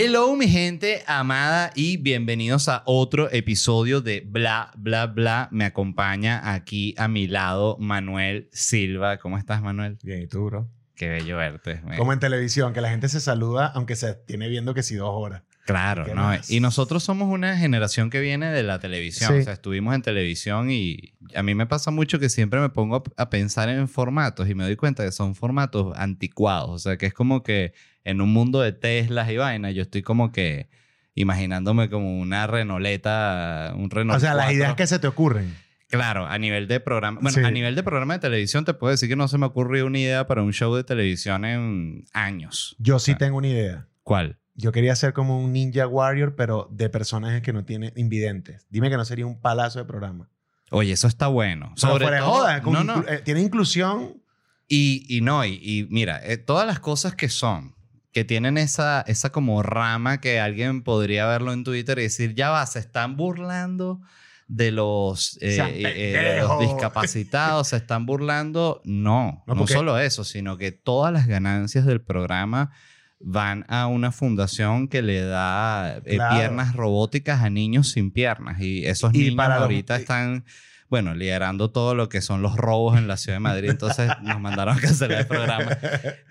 Hello mi gente amada y bienvenidos a otro episodio de Bla Bla Bla. Me acompaña aquí a mi lado Manuel Silva. ¿Cómo estás Manuel? Bien, ¿y tú, bro? Qué bello verte. Como en televisión, que la gente se saluda aunque se tiene viendo que si dos horas. Claro, ¿Qué ¿no? Y nosotros somos una generación que viene de la televisión. Sí. O sea, estuvimos en televisión y a mí me pasa mucho que siempre me pongo a pensar en formatos y me doy cuenta que son formatos anticuados. O sea, que es como que en un mundo de Teslas y vainas, yo estoy como que imaginándome como una Renoleta, un Renault o sea, las 4. ideas que se te ocurren. Claro, a nivel de programa. Bueno, Sí. a nivel de programa de televisión te puedo decir que no se me ocurrió una idea para un show de televisión en años. Yo sí tengo una idea. ¿Cuál? Yo quería ser como un Ninja Warrior, pero de personajes que no tienen invidentes. Dime que no sería un palazo de programa. Oye, eso está bueno. Pero Sobre fuera todo- joda, no, no. inclu- eh, tiene inclusión. Y, y no, y, y mira, eh, todas las cosas que son, que tienen esa, esa como rama que alguien podría verlo en Twitter y decir, ya va, se están burlando de los, eh, de los discapacitados, se están burlando. No, No, solo eso, sino que todas las ganancias del programa van a una fundación que le da eh, Claro. piernas robóticas a niños sin piernas. Y esos Y niños para los- ahorita están bueno, liderando todo lo que son los robos en la ciudad de Madrid. Entonces nos mandaron a cancelar el programa.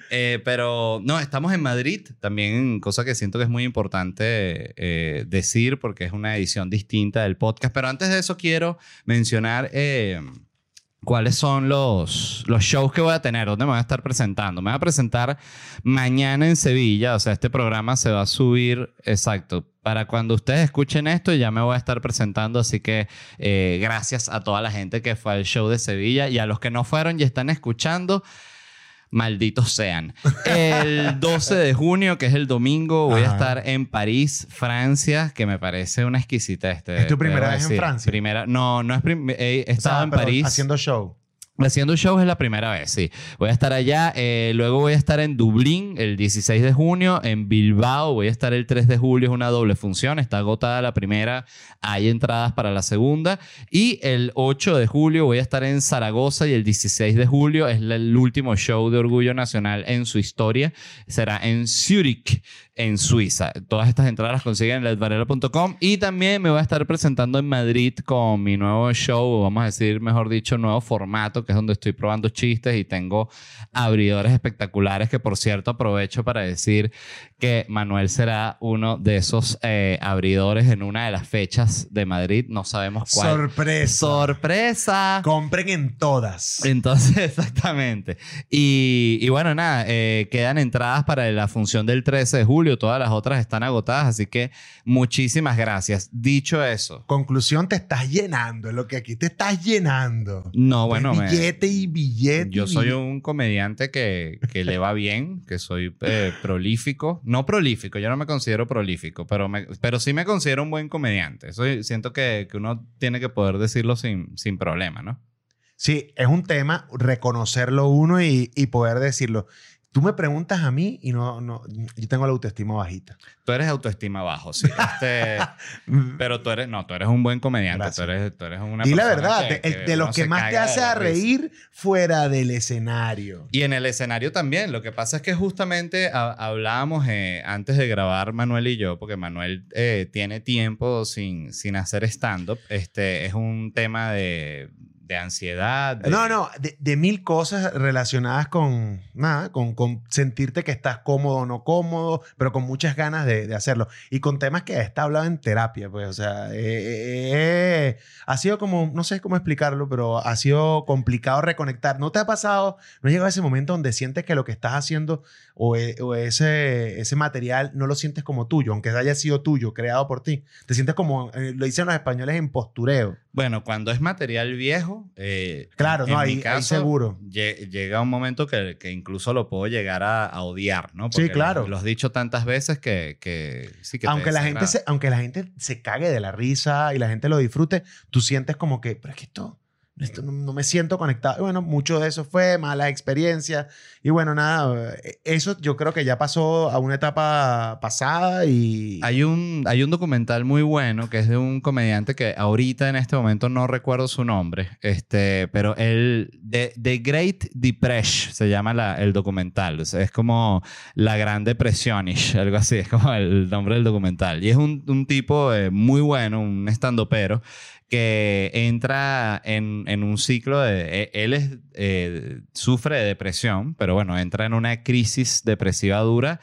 Eh, pero no, estamos en Madrid, también cosa que siento que es muy importante eh, decir porque es una edición distinta del podcast. Pero antes de eso quiero mencionar eh, cuáles son los, los shows que voy a tener, dónde me voy a estar presentando. Me voy a presentar mañana en Sevilla, o sea, este programa se va a subir, exacto. Para cuando ustedes escuchen esto, ya me voy a estar presentando. Así que eh, gracias a toda la gente que fue al show de Sevilla y a los que no fueron y están escuchando. Malditos sean. El 12 de junio, que es el domingo, voy a estar en París, Francia, que me parece una exquisitez. te- ¿Es tu primera vez en. Francia? Primera, no, no es he O estado sea, en París. Haciendo show. Haciendo shows es la primera vez, sí. Voy a estar allá. eh, luego voy a estar en Dublín el 16 de junio. En Bilbao voy a estar el 3 de julio. Es una doble función. Está agotada la primera. Hay entradas para la segunda. Y el 8 de julio voy a estar en Zaragoza. Y el 16 de julio es el último show de Orgullo Nacional en su historia. Será en Zurich, en Suiza. Todas estas entradas las consiguen en ledvarela.com. Y también me voy a estar presentando en Madrid con mi nuevo show, o vamos a decir, mejor dicho, nuevo formato, que es donde estoy probando chistes y tengo abridores espectaculares que, por cierto, aprovecho para decir que Manuel será uno de esos eh, abridores en una de las fechas de Madrid. No sabemos cuál. Sorpresa. ¡Sorpresa! Compren en todas. Entonces, exactamente. Y, y bueno, nada, eh, quedan entradas para la función del 13 de julio. Todas las otras están agotadas, así que muchísimas gracias. Dicho eso, Conclusión, te estás llenando. Es lo que aquí te estás llenando. no, bueno, Es me- billete y billete. yo y soy un comediante que, que le va bien, que soy eh, prolífico. No prolífico, yo no me considero prolífico, pero, me- pero sí me considero un buen comediante. Soy, siento que, que uno tiene que poder decirlo sin, sin problema, ¿no? Sí, es un tema reconocerlo uno y, y poder decirlo. Tú me preguntas a mí y no, no, yo tengo la autoestima bajita. Tú eres autoestima bajo, sí. Este, Pero tú eres, no, tú eres un buen comediante. Gracias. Tú eres, tú eres una y la verdad, que- de, el- los que más te hace a reír fuera del escenario. Y en el escenario también. Lo que pasa es que justamente ha- hablábamos eh, antes de grabar Manuel y yo, porque Manuel eh, tiene tiempo sin, sin hacer stand-up. Este, es un tema de, de ansiedad. de- No, no, de, de mil cosas relacionadas con nada, con, con sentirte que estás cómodo o no cómodo, pero con muchas ganas de, de hacerlo. Y con temas que está hablado en terapia, pues, o sea, eh, eh, eh, ha sido como, no sé cómo explicarlo, pero ha sido complicado reconectar. ¿No te ha pasado, no ha llegado ese momento donde sientes que lo que estás haciendo o, e- o ese, ese material no lo sientes como tuyo, aunque haya sido tuyo, creado por ti? Te sientes como, eh, lo dicen los españoles, en postureo. Bueno, cuando es material viejo, eh, Claro, en no, mi ahí, ahí caso, seguro. lle- Llega un momento que, que incluso lo puedo llegar a, a odiar, ¿no? Sí, claro. Lo, has dicho tantas veces que, que sí que te aunque la, gente se, aunque la gente se cague de la risa y la gente lo disfrute, tú sientes como que, pero es que esto, esto no, me siento conectado. Y bueno, mucho de eso fue malas experiencias. Y bueno, nada, eso yo creo que ya pasó a una etapa pasada y... Hay un, hay un documental muy bueno que es de un comediante que ahorita en este momento no recuerdo su nombre, este, pero él, The, Great Depression se llama la- el documental. Es como la Gran Depresionish, algo así, es como el nombre del documental. Y es un, un tipo eh, muy bueno, un estandopero, que entra en, en un ciclo de... e- Él es, eh, sufre de depresión, pero bueno, entra en una crisis depresiva dura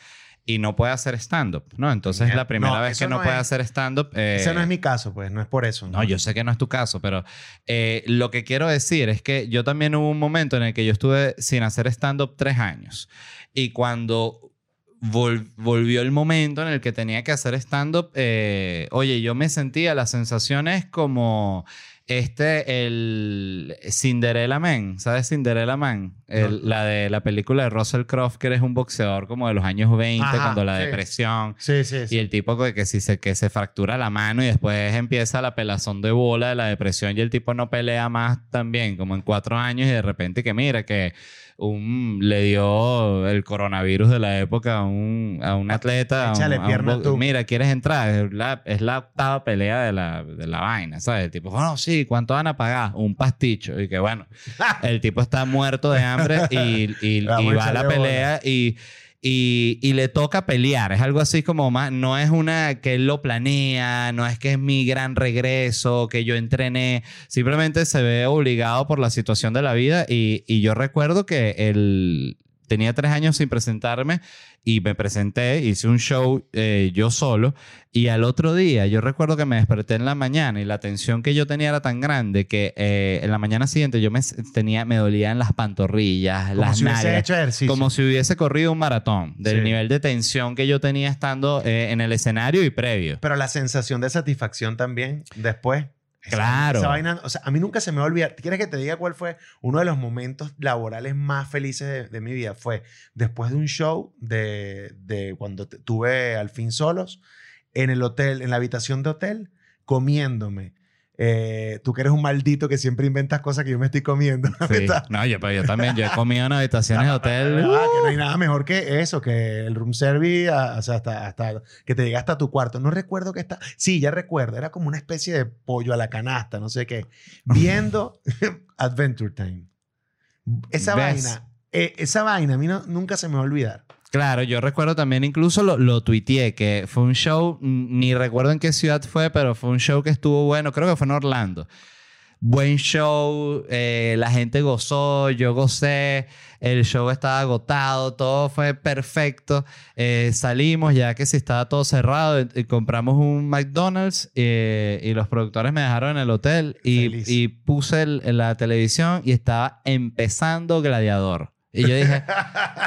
y no puede hacer stand-up, ¿no? Entonces es la primera No, vez que no, no puede es- hacer stand-up. eh, Ese no es mi caso, pues, no es por eso. no, yo sé que no es tu caso, pero eh, lo que quiero decir es que yo también hubo un momento en el que yo estuve sin hacer stand-up tres años. Y cuando vol- volvió el momento en el que tenía que hacer stand-up, eh, oye, yo me sentía las sensaciones como este, el Cinderella Man, ¿sabes Cinderella Man? El- No. La de la película de Russell Crowe, que eres un boxeador como de los años 20, Ajá, cuando la sí. depresión. Sí, sí, sí. Y el tipo que, que, si se, que se fractura la mano y después empieza la pelazón de bola de la depresión y el tipo no pelea más también, como en cuatro años y de repente que mira que un, le dio el coronavirus de la época a un, a un atleta. a un- Échale a un pierna tú. Mira, ¿quieres entrar? Es la, es la octava pelea de la, de la vaina, ¿sabes? El tipo, bueno, sí, ¿cuánto van a pagar? Un pasticho. Y que bueno, el tipo está muerto de hambre y, y, va a la pelea y, y, le toca pelear. Es algo así como más, no es una que él lo planea, no es que es mi gran regreso, que yo entrené, simplemente se ve obligado por la situación de la vida y yo recuerdo que él tenía tres años sin presentarme y me presenté, hice un show eh, yo solo y al otro día yo recuerdo que me desperté en la mañana y la tensión que yo tenía era tan grande que eh, en la mañana siguiente yo me tenía, me dolían las pantorrillas, Como las si hubiese nalgas. hecho ejercicio. Como si hubiese corrido un maratón, del Sí. nivel de tensión que yo tenía estando eh, en el escenario y previo. Pero la sensación de satisfacción también después. Claro. Esa vaina, o sea, a mí nunca se me va a olvidar. ¿Quieres que te diga cuál fue uno de los momentos laborales más felices de, de mi vida? Fue después de un show de, de cuando tuve al fin solos en el hotel, en la habitación de hotel, comiéndome. Eh, tú que eres un maldito que siempre inventas cosas que yo me estoy comiendo. Sí. No, yo, pero yo también, yo he comido en habitaciones de hotel. Ah, que no hay nada mejor que eso, que el room service, ah, o sea, hasta, hasta que te llega hasta tu cuarto. No recuerdo que está. Sí, ya recuerdo. Era como una especie de pollo a la canasta, no sé qué. Viendo Adventure Time. Esa ¿Ves? vaina, eh, esa vaina a mí no- nunca se me va a olvidar. Claro, yo recuerdo también, incluso lo, lo tuiteé, que fue un show, ni recuerdo en qué ciudad fue, pero fue un show que estuvo bueno, creo que fue en Orlando. Buen show, eh, la gente gozó, yo gocé, el show estaba agotado, todo fue perfecto. Eh, salimos ya que si estaba todo cerrado, y, compramos un McDonald's eh, y los productores me dejaron en el hotel y, puse el- en la televisión y estaba empezando Gladiador. Y yo dije,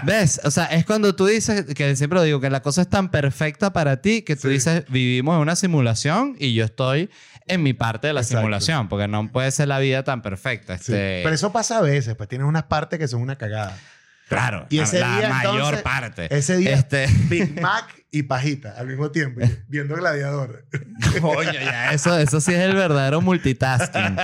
¿Ves? O sea, es cuando tú dices, que siempre lo digo, que la cosa es tan perfecta para ti que tú Sí. dices, vivimos en una simulación y yo estoy en mi parte de la Exacto. simulación, porque no puede ser la vida tan perfecta. Sí. Este, Pero eso pasa a veces, pues tienes unas partes que son una cagada. claro, Y ese la día, mayor entonces, parte. Ese día, Este, Big Mac y pajita al mismo tiempo, viendo Gladiador. coño, ya, eso, eso sí es el verdadero multitasking.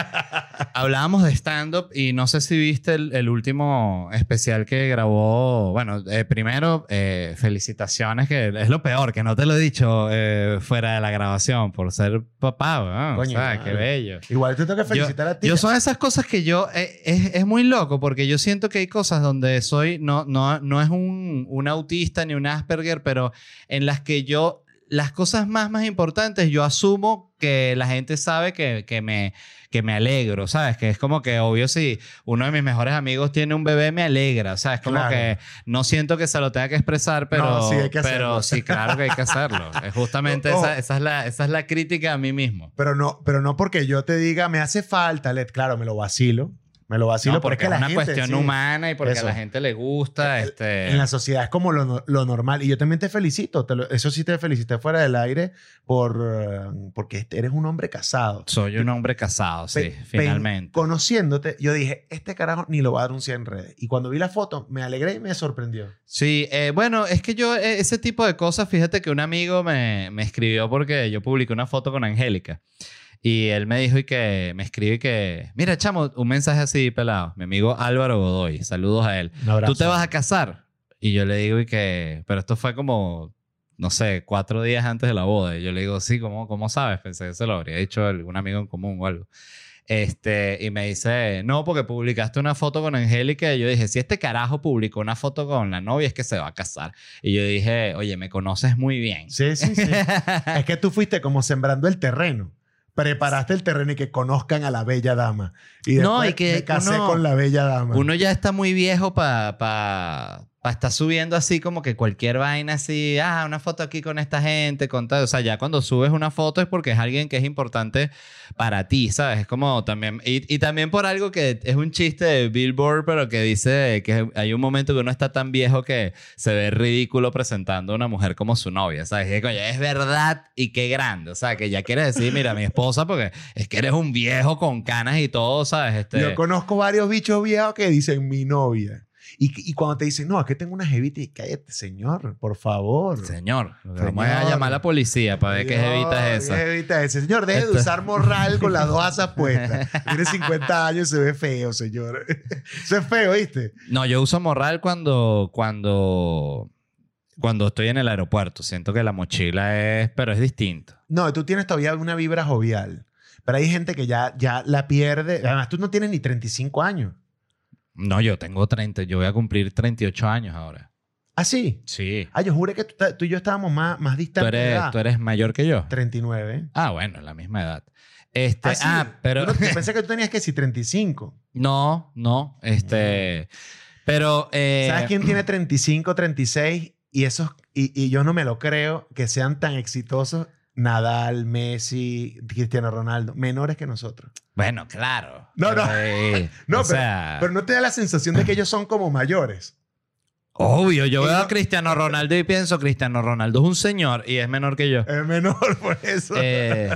Hablábamos de stand-up y no sé si viste el, el último especial que grabó. Bueno, eh, primero, eh, felicitaciones, que es lo peor, que no te lo he dicho eh, fuera de la grabación por ser papá, weón. Coño, o sea, qué bello. Igual te tengo que Yo, felicitar a ti. yo son esas cosas que yo eh, es, es muy loco porque yo siento que hay cosas donde soy no no no es un, un autista ni un Asperger pero en las que yo las cosas más más importantes yo asumo que la gente sabe que, que me que me alegro, ¿sabes? Que es como que obvio si uno de mis mejores amigos tiene un bebé me alegra, ¿sabes? Como Claro. que no siento que se lo tenga que expresar, pero No, sí, hay que pero hacerlo. sí, claro que hay que hacerlo. Es justamente No, esa, esa es la esa es la crítica a mí mismo. Pero no, pero no porque yo te diga, me hace falta, Led. Claro, me lo vacilo. Me lo vacilo No, porque, porque es la una gente, cuestión sí. humana y porque Eso. a la gente le gusta. El- este... En la sociedad es como lo, lo normal. Y yo también te felicito. te lo- eso sí te felicité fuera del aire por, eh, porque eres un hombre casado. Soy un hombre casado, sí, Pe- pe- finalmente. Conociéndote, yo dije, este carajo ni lo va a anunciar en redes. Y cuando vi la foto, me alegré y me sorprendió. Sí, eh, bueno, es que yo, eh, ese tipo de cosas, fíjate que un amigo me, me escribió porque yo publiqué una foto con Angélica. Y él me dijo y que me escribe que, mira, chamo, un mensaje así pelado. Mi amigo Álvaro Godoy, saludos a él. Un abrazo. ¿Tú te vas a casar? Y yo le digo y que, pero esto fue como, no sé, cuatro días antes de la boda. Y yo le digo, sí, ¿cómo, cómo sabes? Pensé que se lo habría dicho algún amigo en común o algo. Este, y me dice, no, porque publicaste una foto con Angélica. Y yo dije, si este carajo publicó una foto con la novia, es que se va a casar. Y yo dije, oye, me conoces muy bien. Sí, sí, sí. es que tú fuiste como sembrando el terreno. Preparaste el terreno y que conozcan a la bella dama. Y No, después y que me casé uno- con la bella dama. Uno ya está muy viejo para pa, pa estar subiendo así como que cualquier vaina así, ah, una foto aquí con esta gente, con tal. O sea, ya cuando subes una foto es porque es alguien que es importante para ti, ¿sabes? Es como también, y, y también por algo que es un chiste de Billboard, pero que dice que hay un momento que uno está tan viejo que se ve ridículo presentando a una mujer como su novia, ¿sabes? Es, es verdad y qué grande, o sea, que ya quieres decir, mira, mi esposa, porque es que eres un viejo con canas y todo, ¿sabes? Este, Yo conozco varios bichos viejos que dicen mi novia. Y, y cuando te dicen, no, que tengo una jevita, y cállate, señor, por favor. Señor, Señor. vamos a llamar a la policía para ver qué jevita es ¿qué esa. jevita es esa? Señor, deje de usar morral con las dos asas puestas. Tiene 50 años y se ve feo, señor. Eso es feo, ¿viste? No, yo uso morral cuando, cuando, cuando estoy en el aeropuerto. Siento que la mochila es, pero es distinto. No, tú tienes todavía una vibra jovial. Pero hay gente que ya, ya la pierde. Además, tú no tienes ni 35 años. No, yo tengo 30, yo voy a cumplir 38 años ahora. ¿Ah, sí? Sí. Ah, yo juré que tú, y yo estábamos más, más distantes. eres, tú eres mayor que yo. 39. Ah, bueno, la misma edad. Este, Ah, ah, pero no- pensé que tú tenías que si 35. no, no, este, pero eh, ¿Sabes quién tiene 35, 36? Y esos, y, y yo no me lo creo que sean tan exitosos. Nadal, Messi, Cristiano Ronaldo, menores que nosotros. Bueno, claro. No, no. No, o pero, sea, pero no te da la sensación de que ellos son como mayores. obvio, yo veo a Cristiano Ronaldo y pienso, Cristiano Ronaldo es un señor y es menor que yo. Es menor por eso. Eh,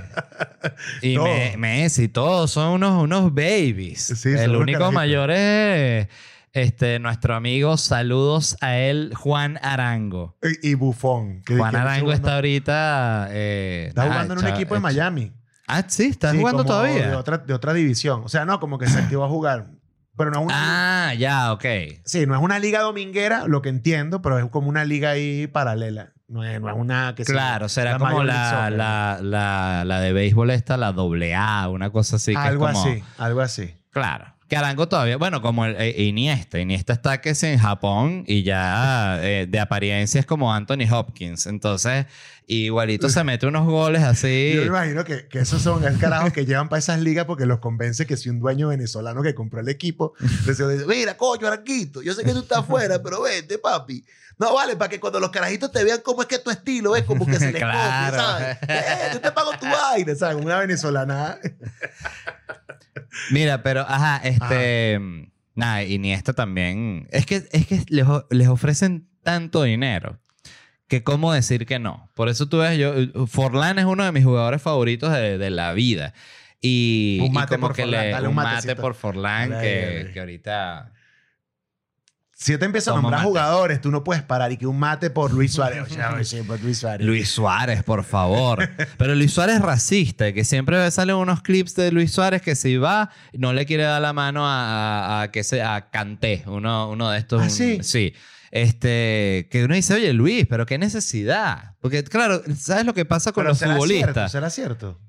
y. Me- Messi, todos son unos, unos babies. Sí, El único mayor es este, nuestro amigo, saludos a él, Juan Arango. y, y Bufón. que- Juan que Arango está ahorita... eh, Está nada, jugando en un equipo de eh, Miami. Ah, sí, está Sí, jugando todavía. De otra, de otra división. O sea, no, como que se activó a jugar. Pero no es una. Ah, ya, ok. Sí, no es una liga dominguera, lo que entiendo, pero es como una liga ahí paralela. No es, no es una que sea Claro, será como la, la, la, la de béisbol esta, la doble A, una cosa así. Que algo es como, así, algo así. Claro. Que Arango todavía, bueno, como el, eh, Iniesta. Iniesta está que es en Japón y ya eh, de apariencia es como Anthony Hopkins. Entonces, igualito se mete unos goles así. Yo me imagino que, que esos son el carajo que llevan para esas ligas porque los convence que si un dueño venezolano que compró el equipo, les dice, mira, coño, Aranquito, yo sé que tú estás afuera, pero vente, papi. No, vale, para que cuando los carajitos te vean cómo es que tu estilo es como que se les Claro. copia, ¿sabes? Eh, yo te pago tu vaina, ¿sabes? Una venezolana. Mira, pero, ajá, este... Nada, Iniesta también... Es que, es que les, ofrecen tanto dinero que cómo decir que no. Por eso tú ves, yo... Forlán es uno de mis jugadores favoritos de, de la vida. Y, Un y mate como por que Forlán, le... dale un un mate por Forlán que, que ahorita... Si yo te empiezo a nombrar mate. jugadores, tú no puedes parar y que un mate por Luis Suárez. Por Luis Suárez. Luis Suárez, por favor. Pero Luis Suárez es racista, que siempre salen unos clips de Luis Suárez que si va, no le quiere dar la mano a, a, a que se, a Canté, uno, uno de estos. ¿Ah, un- sí? Sí. Este, que uno dice, oye, Luis, pero qué necesidad. Porque, claro, ¿sabes lo que pasa con Pero los ¿será futbolistas? Cierto, ¿Será cierto?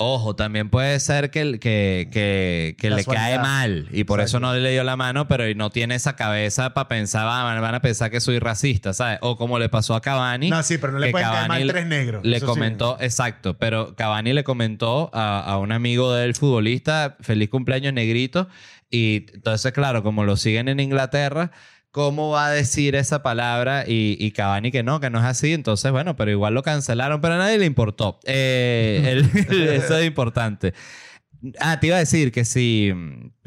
Ojo, también puede ser que, que, que, que le cae mal y por eso no le dio la mano, pero no tiene esa cabeza para pensar, van, van a pensar que soy racista, ¿sabes? O como le pasó a Cavani. No, sí, pero no le pueden caer mal tres negros. Le eso sí. comentó, exacto, pero Cavani le comentó a, a un amigo del futbolista, feliz cumpleaños negrito, y entonces, claro, como lo siguen en Inglaterra, ¿cómo va a decir esa palabra? Y, y Cavani que no, que no es así, entonces, bueno, pero igual lo cancelaron, pero a nadie le importó. Eh, el- eso es importante. Ah, te iba a decir que sí,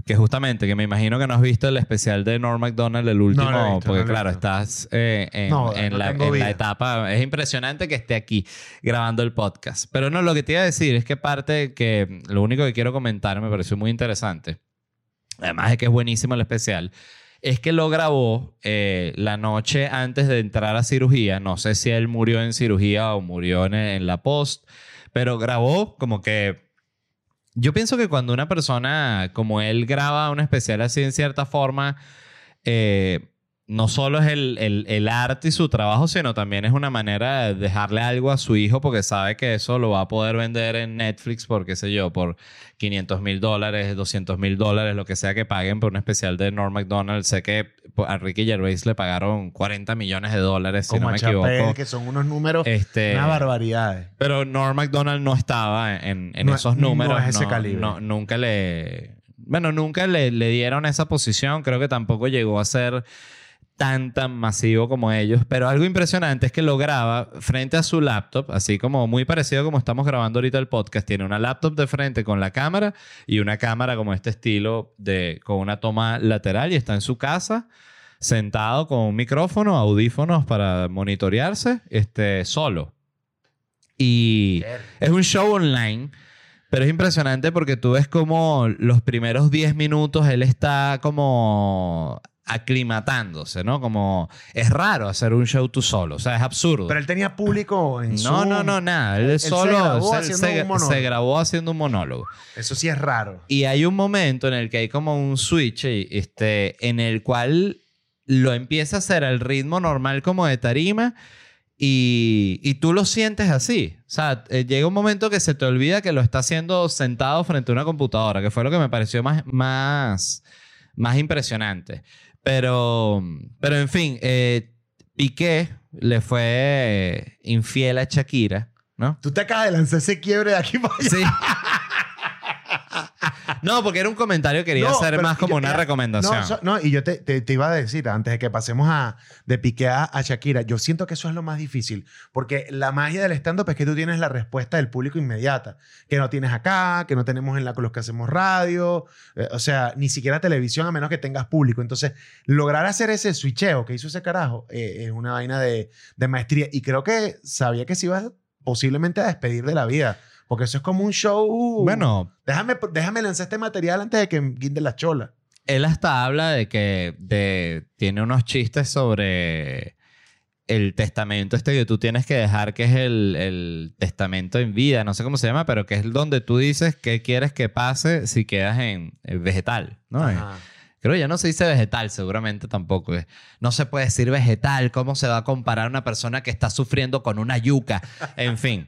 que justamente, que me imagino que no has visto el especial de Norm MacDonald, el último, No visto, porque no lo he claro, estás eh, en, No, en no la, en etapa. Es impresionante que esté aquí grabando el podcast. Pero no, lo que te iba a decir es que parte que lo único que quiero comentar me pareció muy interesante, además de que es buenísimo el especial, es que lo grabó eh, la noche antes de entrar a cirugía. No sé si él murió en cirugía o murió en, en la post, pero grabó como que yo pienso que cuando una persona como él graba un especial así en cierta forma, eh, no solo es el, el- el arte y su trabajo, sino también es una manera de dejarle algo a su hijo porque sabe que eso lo va a poder vender en Netflix por, qué sé yo, por 500 mil dólares, 200 mil dólares, lo que sea que paguen por un especial de Norm MacDonald. Sé que a Ricky Gervais le pagaron 40 millones de dólares, si Como no a me equivoco. que son unos números, Este, unas barbaridades. pero Norm MacDonald no estaba en, en No- esos no números. es ese calibre. no- nunca le. Bueno, nunca le, le dieron esa posición. Creo que tampoco llegó a ser tan, tan masivo como ellos. Pero algo impresionante es que lo graba frente a su laptop, así como muy parecido como estamos grabando ahorita el podcast. Tiene una laptop de frente con la cámara y una cámara como este estilo de, con una toma lateral y está en su casa sentado con un micrófono, audífonos para monitorearse, este, solo. Y es un show online, pero es impresionante porque tú ves como los primeros 10 minutos él está como aclimatándose, ¿no? Como es raro hacer un show tú solo, o sea, es absurdo. Pero él tenía público en no, Zoom. no, no, nada. Él, Él se solo se- haciendo se- un monólogo. se grabó haciendo un monólogo. Eso sí es raro. Y hay un momento en el que hay como un switch este, en el cual lo empieza a hacer al ritmo normal como de tarima y, y tú lo sientes así. O sea, eh, llega un momento que se te olvida que lo está haciendo sentado frente a una computadora, que fue lo que me pareció más, más, más impresionante. Pero, pero en fin, eh, Piqué le fue infiel a Shakira, ¿no? Tú te acabas de lanzar ese quiebre de aquí para allá. Sí. No, porque era un comentario que quería No, hacer más como yo- una recomendación. No, so- no, y yo te, te- te iba a decir, antes de que pasemos a, de Piqué a, a Shakira, yo siento que eso es lo más difícil, porque la magia del stand-up es que tú tienes la respuesta del público inmediata, que no tienes acá, que no tenemos en la con los que hacemos radio, eh, o sea, ni siquiera televisión a menos que tengas público. Entonces, lograr hacer ese switcheo que hizo ese carajo eh, es una vaina de, de maestría, y creo que sabía que se iba posiblemente a despedir de la vida. Porque eso es como un show. Bueno, Déjame, déjame lanzar este material antes de que guinde la chola. él hasta habla de que de, tiene unos chistes sobre el testamento este que tú tienes que dejar, que es el, el testamento en vida, no sé cómo se llama, pero que es donde tú dices qué quieres que pase si quedas en, vegetal, ¿no? Ajá. Creo que ya no se dice vegetal, seguramente tampoco. es. No se puede decir vegetal. ¿Cómo se va a comparar una persona que está sufriendo con una yuca? En fin.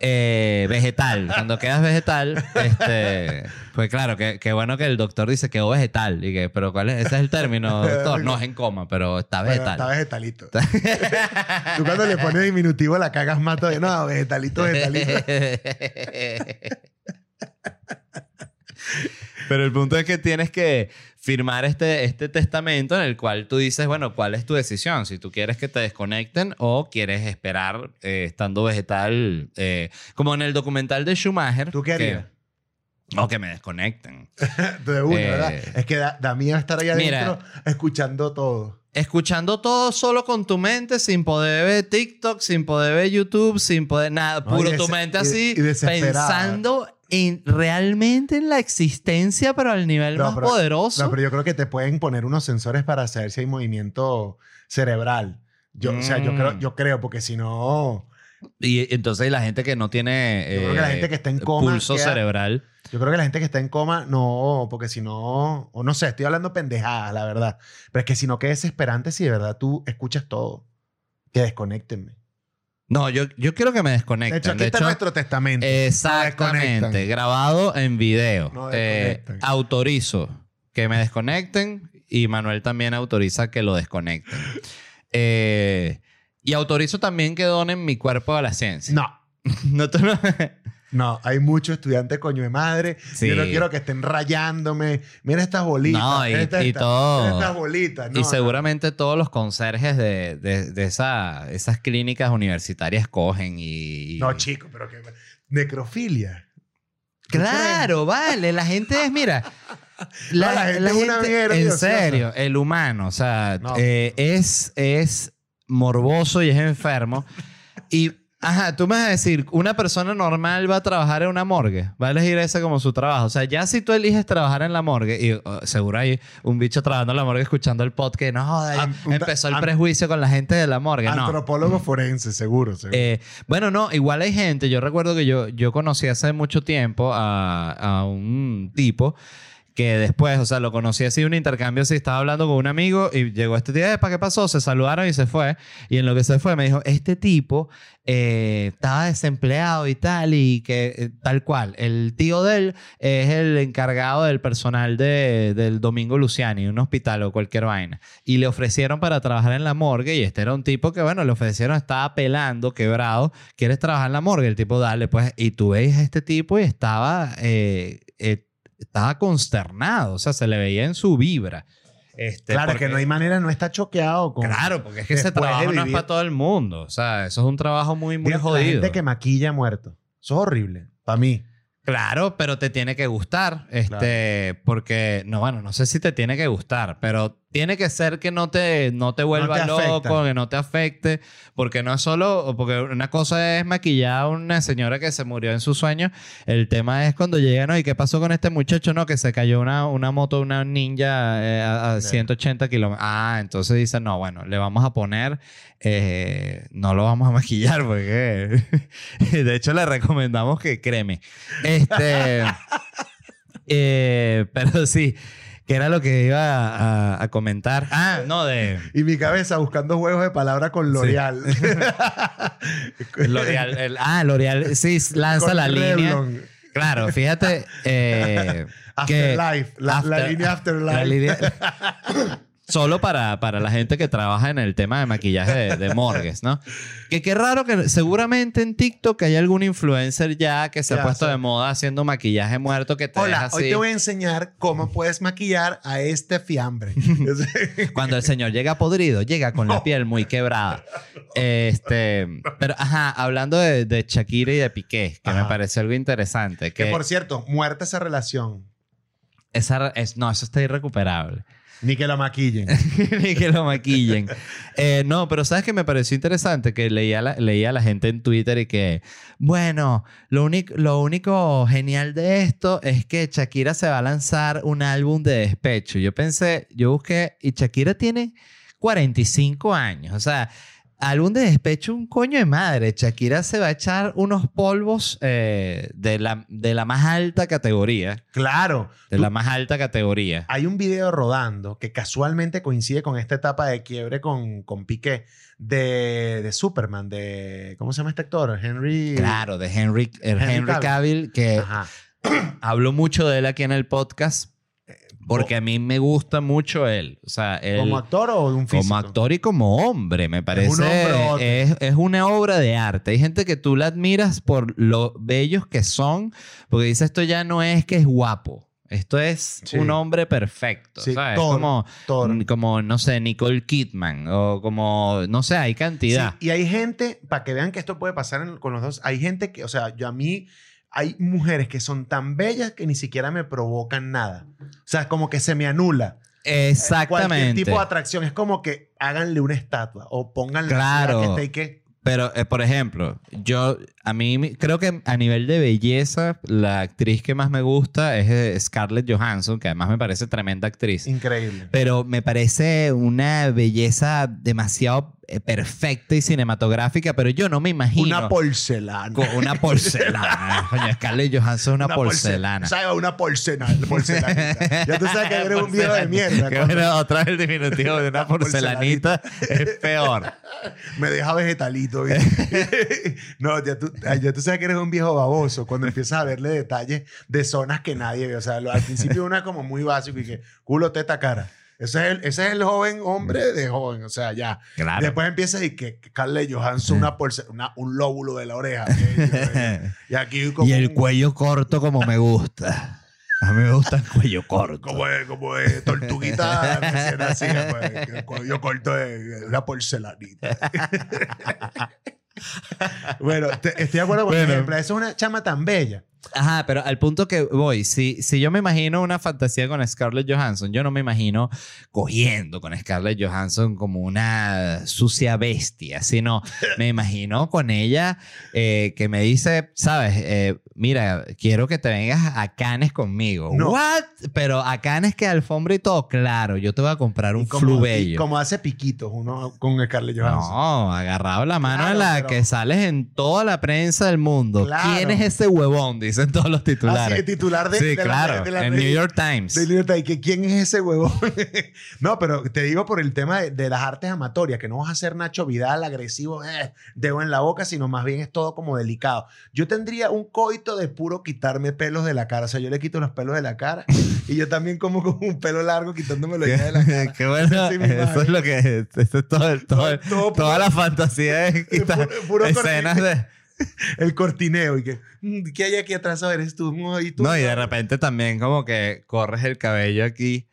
Eh, vegetal. Cuando quedas vegetal, este, pues claro, que, que bueno que el doctor dice quedó vegetal. Y que, pero ¿cuál es? Ese es el término, doctor. No es en coma, pero está Bueno, vegetal. está vegetalito. Tú cuando le pones diminutivo la cagas más todavía. No, vegetalito, vegetalito. Pero el punto es que tienes que firmar este, este testamento en el cual tú dices, bueno, ¿cuál es tu decisión? Si tú quieres que te desconecten o quieres esperar eh, estando vegetal, eh, como en el documental de Schumacher. ¿Tú qué que- harías? O que me desconecten. De una, Eh, ¿verdad? Es que da, da miedo estar Mira. adentro escuchando todo. Escuchando todo solo con tu mente, sin poder ver TikTok, sin poder ver YouTube, sin poder nada. No, Puro y tu mente y- así, y desesperada. pensando en, realmente en la existencia, pero al nivel No, más pero- poderoso. No, pero yo creo que te pueden poner unos sensores para saber si hay movimiento cerebral. Yo, O sea, yo Mm. creo, yo creo, porque si no. Y entonces la gente que no tiene Yo creo que la eh, gente que está en coma pulso queda- cerebral. Yo creo que la gente que está en coma, no, porque si no, o no sé, estoy hablando pendejadas, la verdad. Pero es que si no, qué desesperante si de verdad tú escuchas todo. Que desconectenme. No, yo, yo quiero que me desconecten. De hecho, aquí De está hecho, nuestro testamento. Exactamente, grabado en video. No Eh, autorizo que me desconecten y Manuel también autoriza que lo desconecten. Eh, y autorizo también que donen mi cuerpo a la ciencia. No. No te lo- No, hay muchos estudiantes coño de madre. Sí. Yo no quiero que estén rayándome. Mira estas bolitas. No, y- mira esta- y esta- todo. mira estas bolitas. No, y no. seguramente todos los conserjes de, de- de esa- esas clínicas universitarias cogen y... No, chico, pero que. Necrofilia. Claro, vale. La gente es, mira. No, la gente es una mierda En serio, el humano, o sea, No. eh, es, es morboso y es enfermo. Y, ajá, tú me vas a decir, una persona normal va a trabajar en una morgue, va a elegir ese como su trabajo. O sea, ya si tú eliges trabajar en la morgue, y oh, seguro hay un bicho trabajando en la morgue escuchando el podcast, no, joder, An- empezó el prejuicio con la gente de la morgue. No. Antropólogo forense, seguro. seguro. Eh, bueno, no, igual hay gente. Yo recuerdo que yo, yo conocí hace mucho tiempo a, a un tipo que después, o sea, lo conocí así un intercambio, así estaba hablando con un amigo y llegó este día, ¿para qué pasó? Se saludaron y se fue. Y en lo que se fue me dijo, este tipo eh, estaba desempleado y tal, y que eh, tal cual, el tío de él es el encargado del personal de, del Domingo Luciani, un hospital o cualquier vaina. Y le ofrecieron para trabajar en la morgue y este era un tipo que, bueno, le ofrecieron, estaba pelando, quebrado, ¿quieres trabajar en la morgue? El tipo, dale, pues, y tú veis a este tipo y estaba... eh, eh, estaba consternado, o sea, se le veía en su vibra. Este, claro, porque- que no hay manera, no está choqueado con. Claro, porque es que ese trabajo no es para todo el mundo. O sea, eso es un trabajo muy, muy Mira, jodido. gente que maquilla muerto. Eso es horrible. Para mí. Claro, pero te tiene que gustar. Este, porque, no, bueno, no sé si te tiene que gustar, pero tiene que ser que no te, no te vuelva te loco, que no te afecte. Porque no es solo, porque una cosa es maquillar a una señora que se murió en sus sueños. El tema es cuando llegan, ¿no? ¿Y qué pasó con este muchacho? No, que se cayó una, una moto, una ninja eh, a, a 180 kilómetros. Ah, entonces dicen, no, bueno, le vamos a poner, eh, no lo vamos a maquillar porque, de hecho, le recomendamos que creme. Este, eh, pero sí, que era lo que iba a, a comentar. Ah, no, de Y mi cabeza buscando juegos de palabra con L'Oreal. L'Oreal. el- ah, L'Oreal, sí, lanza Con la línea. Claro, fíjate eh, que Afterlife. La, la After- línea Afterlife. la línea- Solo para, para la gente que trabaja en el tema de maquillaje de, de morgues, ¿no? Que qué raro que seguramente en TikTok hay algún influencer ya que se ha puesto sí. de moda haciendo maquillaje muerto que te deja Hola, así. hoy te voy a enseñar cómo puedes maquillar a este fiambre. Cuando el señor llega podrido, llega con la piel muy quebrada. Este, pero ajá, hablando de, de Shakira y de Piqué, que me pareció algo interesante. que Que, por cierto, muerta esa relación. esa, es, no, eso está irrecuperable. Ni que la maquillen. Ni que lo maquillen. Eh, no, pero ¿sabes qué me pareció interesante? Que leía, la, leía a la gente en Twitter y que, bueno, lo, único lo único genial de esto es que Shakira se va a lanzar un álbum de despecho. Yo pensé, yo busqué, y Shakira tiene 45 años. O sea, álbum de despecho, un coño de madre. Shakira se va a echar unos polvos eh, de, la, de la más alta categoría. claro. De Tú- la más alta categoría. Hay un video rodando que casualmente coincide con esta etapa de quiebre con, con Piqué de, de Superman, de... ¿Cómo se llama este actor? Henry... Claro, de Henry, el Henry Henry, Cavill. Cavill, que Ajá. hablo mucho de él aquí en el podcast, porque a mí me gusta mucho él. O sea, él ¿Como actor o un físico? como actor y como hombre, me parece. un. Es, es una obra de arte. Hay gente que tú la admiras por lo bellos que son, porque dice esto ya no es que es guapo. Esto es Sí. un hombre perfecto. Sí, ¿sabes? Thor, como, Thor. como, no sé, Nicole Kidman. O como, no sé, hay cantidad. Sí, y hay gente, para que vean que esto puede pasar en- con los dos, hay gente que, o sea, yo a mí, hay mujeres que son tan bellas que ni siquiera me provocan nada. O sea, es como que se me anula. Cualquier Exactamente. tipo de atracción. Es como que háganle una estatua o pónganle Claro. que esté y que... Pero, eh, por ejemplo, yo, a mí creo que a nivel de belleza, la actriz que más me gusta es eh, Scarlett Johansson, que además me parece tremenda actriz. Increíble. Pero me parece una belleza demasiado perfecta y cinematográfica, pero yo no me imagino. Una porcelana. con una porcelana. Coño, Scarlett Johansson es una, porce- porcelana. ¿Sabes? Una porcelana. porcelanita. ya tú sabes que eres un viejo de mierda. Que bueno, otra vez el diminutivo de una Una porcelanita es peor. Me deja vegetalito. no, ya tú, ya tú sabes que eres un viejo baboso cuando empiezas a verle detalles de zonas que nadie ve. O sea, lo- al principio una como muy básico y que culo, teta, cara. Ese es, el, ese es el joven hombre de joven, o sea, ya. Claro. Después empiezas y que Carle Johansson, una una- un lóbulo de la oreja. y aquí como Y el un- cuello corto como me gusta. A mí me gusta el cuello corto. Como de, como de tortuguita recién pues, que el cuello corto de una porcelanita. bueno, te- estoy de acuerdo con Bueno. ejemplo. Esa es una chama tan bella. Ajá, pero al punto que voy, si, si yo me imagino una fantasía con Scarlett Johansson, yo no me imagino cogiendo con Scarlett Johansson como una sucia bestia, sino me imagino con ella eh, que me dice, sabes, Eh, mira, quiero que te vengas a Cannes conmigo. No. ¿What? Pero a Cannes que alfombra y todo, claro, yo te voy a comprar un Y como, hace piquitos uno con Scarlett Johansson. No, agarrado la mano Claro, en la pero- que sales en toda la prensa del mundo. Claro. ¿Quién es ese huevón? Dicen todos los titulares. Así, titular de, sí, de la- claro. de la- en de- New York Times. de New York Times, que ¿Quién es ese huevón? no, pero te digo por el tema de, de las artes amatorias, que no vas a ser Nacho Vidal agresivo, eh, dedo en la boca, sino más bien es todo como delicado. Yo tendría un coito de puro quitarme pelos de la cara. O sea, yo le quito los pelos de la cara y yo también como con un pelo largo quitándomelo ya de la cara. Qué bueno. Eso es lo que. Eso es todo, el- todo el- Todo- todo toda la fantasía es quitar puro- puro escenas de. El cortineo y que, mm, ¿qué hay aquí atrás? A ver, eres tú. Mm, Y tú No, y de repente también como que corres el cabello aquí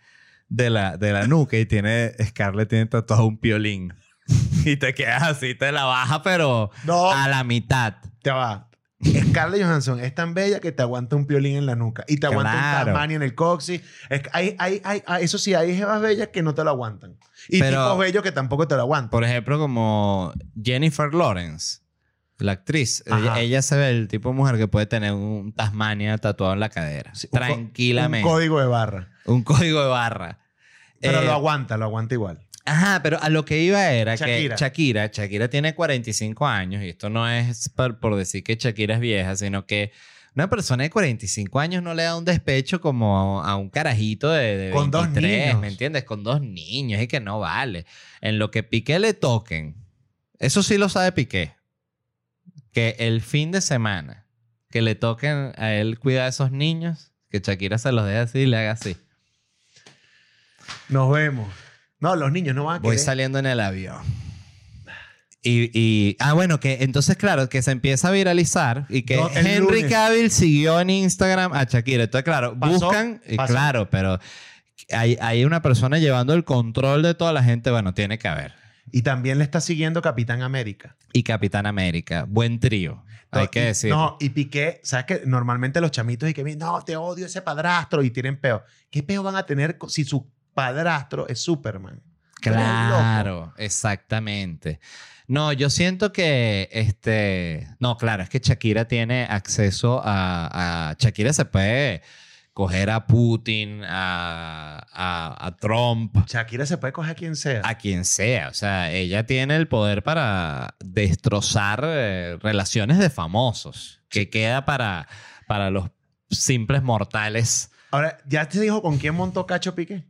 de la, de la nuca y tiene. Scarlett tiene tatuado un piolín. Y te quedas así, te la baja, pero No. a la mitad. te va. Scarlett Johansson es tan bella que te aguanta un piolín en la nuca y te aguanta Claro. un Tasmania en el coxis. Es hay, hay, hay, eso sí, hay jevas bellas que no te lo aguantan. Y tipos bellos que tampoco te lo aguantan. Por ejemplo, como Jennifer Lawrence, la actriz. Ajá. Ella, ella se ve el tipo de mujer que puede tener un Tasmania tatuado en la cadera. Sí, un co- tranquilamente. Un código de barra. Un código de barra. Pero Eh, lo aguanta, lo aguanta igual. Ajá, pero a lo que iba era Shakira. que Shakira, Shakira tiene 45 años y esto no es por, por decir que Shakira es vieja, sino que una persona de 45 años no le da un despecho como a un carajito de, de Con dos 23, niños. ¿me entiendes? Con dos niños y que no vale. En lo que Piqué le toquen, eso sí lo sabe Piqué, que el fin de semana que le toquen a él cuidar a esos niños, que Shakira se los deje así y le haga así. Nos vemos. No, los niños no van a Voy querer. saliendo en el avión. Y, y- ah, bueno, que entonces, claro, que se empieza a viralizar y que No, Henry lunes. Cavill siguió en Instagram a Shakira. Entonces, claro, Pasó, buscan, y pasó. claro, pero hay, hay una persona llevando el control de toda la gente. Bueno, tiene que haber. Y también le está siguiendo Capitán América. Y Capitán América, buen trío, hay que y- decir. No, y Piqué, ¿sabes que Normalmente los chamitos y que no, te odio ese padrastro y tienen peo. ¿Qué peo van a tener si su padrastro es Superman? Claro, exactamente. No, yo siento que este. No, claro, es que Shakira tiene acceso a. a- Shakira se puede coger a Putin, a, a, a Trump, Shakira se puede coger a quien sea. a quien sea. O sea, ella tiene el poder para destrozar eh, relaciones de famosos. Que queda para, para los simples mortales. Ahora, ¿ya te dijo con quién montó Cacho Piqué?